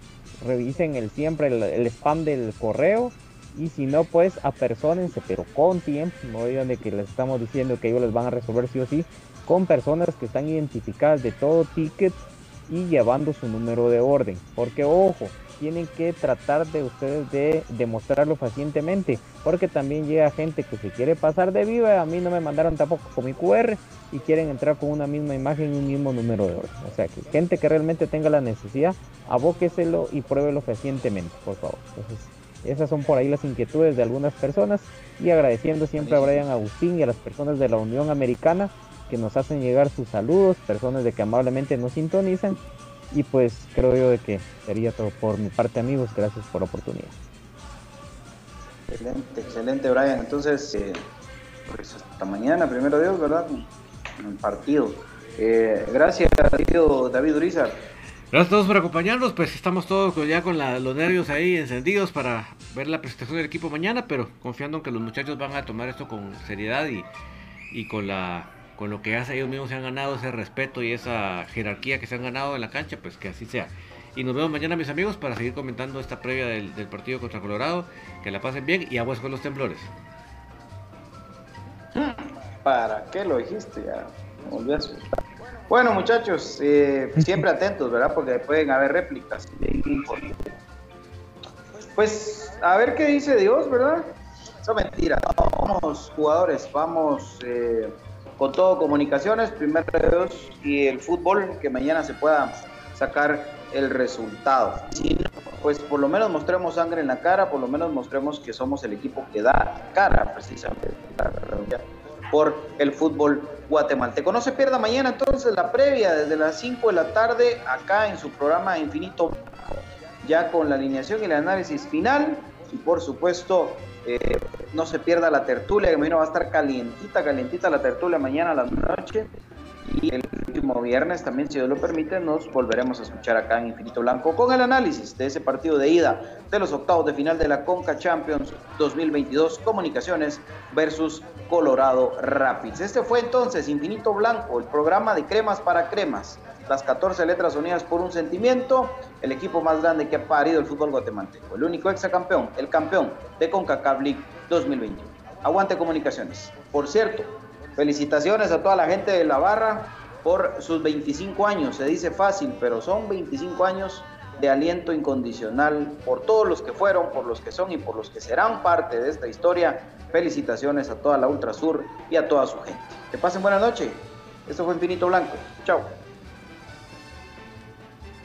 revisen el siempre el, el spam del correo. Y si no pues apersónense pero con tiempo, no digan de que les estamos diciendo que ellos les van a resolver sí o sí, con personas que están identificadas de todo ticket y llevando su número de orden, porque ojo, tienen que tratar de ustedes de demostrarlo pacientemente, porque también llega gente que se quiere pasar de viva, a mí no me mandaron tampoco con mi QR y quieren entrar con una misma imagen y un mismo número de orden. O sea, que gente que realmente tenga la necesidad, abóqueselo y pruébelo pacientemente, por favor. Entonces, esas son por ahí las inquietudes de algunas personas y agradeciendo siempre a Brian Agustín y a las personas de la Unión Americana que nos hacen llegar sus saludos, personas de que amablemente nos sintonizan y pues creo yo de que sería todo por mi parte amigos, gracias por la oportunidad. Excelente, excelente Brian, entonces eh, pues hasta mañana, primero Dios, ¿verdad? En el partido. Eh, gracias, tío David Urizar. Gracias a todos por acompañarnos, pues estamos todos ya con la, los nervios ahí encendidos para ver la presentación del equipo mañana, pero confiando en que los muchachos van a tomar esto con seriedad y, y con la con lo que hace ellos mismos se han ganado ese respeto y esa jerarquía que se han ganado en la cancha, pues que así sea. Y nos vemos mañana, mis amigos, para seguir comentando esta previa del, partido contra Colorado. Que la pasen bien y aguas con los temblores. ¿Para qué lo dijiste? Ya. Bueno, muchachos, eh, siempre atentos, ¿verdad? Porque pueden haber réplicas. Pues, a ver qué dice Dios, ¿verdad? Eso es mentira. Vamos jugadores, vamos eh, con todo comunicaciones, primero Dios y el fútbol, que mañana se pueda sacar el resultado. Si no, pues por lo menos mostremos sangre en la cara, por lo menos mostremos que somos el equipo que da cara precisamente por el fútbol guatemalteco. No se pierda mañana entonces la previa desde las 5 de la tarde acá en su programa Infinito, ya con la alineación y el análisis final y por supuesto no se pierda la tertulia, que imagino va a estar calientita, calientita la tertulia mañana a la noche. Y el último viernes también, si Dios lo permite, nos volveremos a escuchar acá en Infinito Blanco con el análisis de ese partido de ida de los octavos de final de la Conca Champions 2022 Comunicaciones versus Colorado Rapids. Este fue entonces Infinito Blanco, el programa de cremas para cremas. Las 14 letras unidas por un sentimiento, el equipo más grande que ha parido el fútbol guatemalteco, el único exacampeón, el campeón de CONCACAF League 2021. Aguante comunicaciones. Por cierto, Felicitaciones a toda la gente de la barra por sus 25 años. Se dice fácil, pero son 25 años de aliento incondicional por todos los que fueron, por los que son y por los que serán parte de esta historia. Felicitaciones a toda la Ultra Sur y a toda su gente. Que pasen buena noche. Esto fue Infinito Blanco. Chao.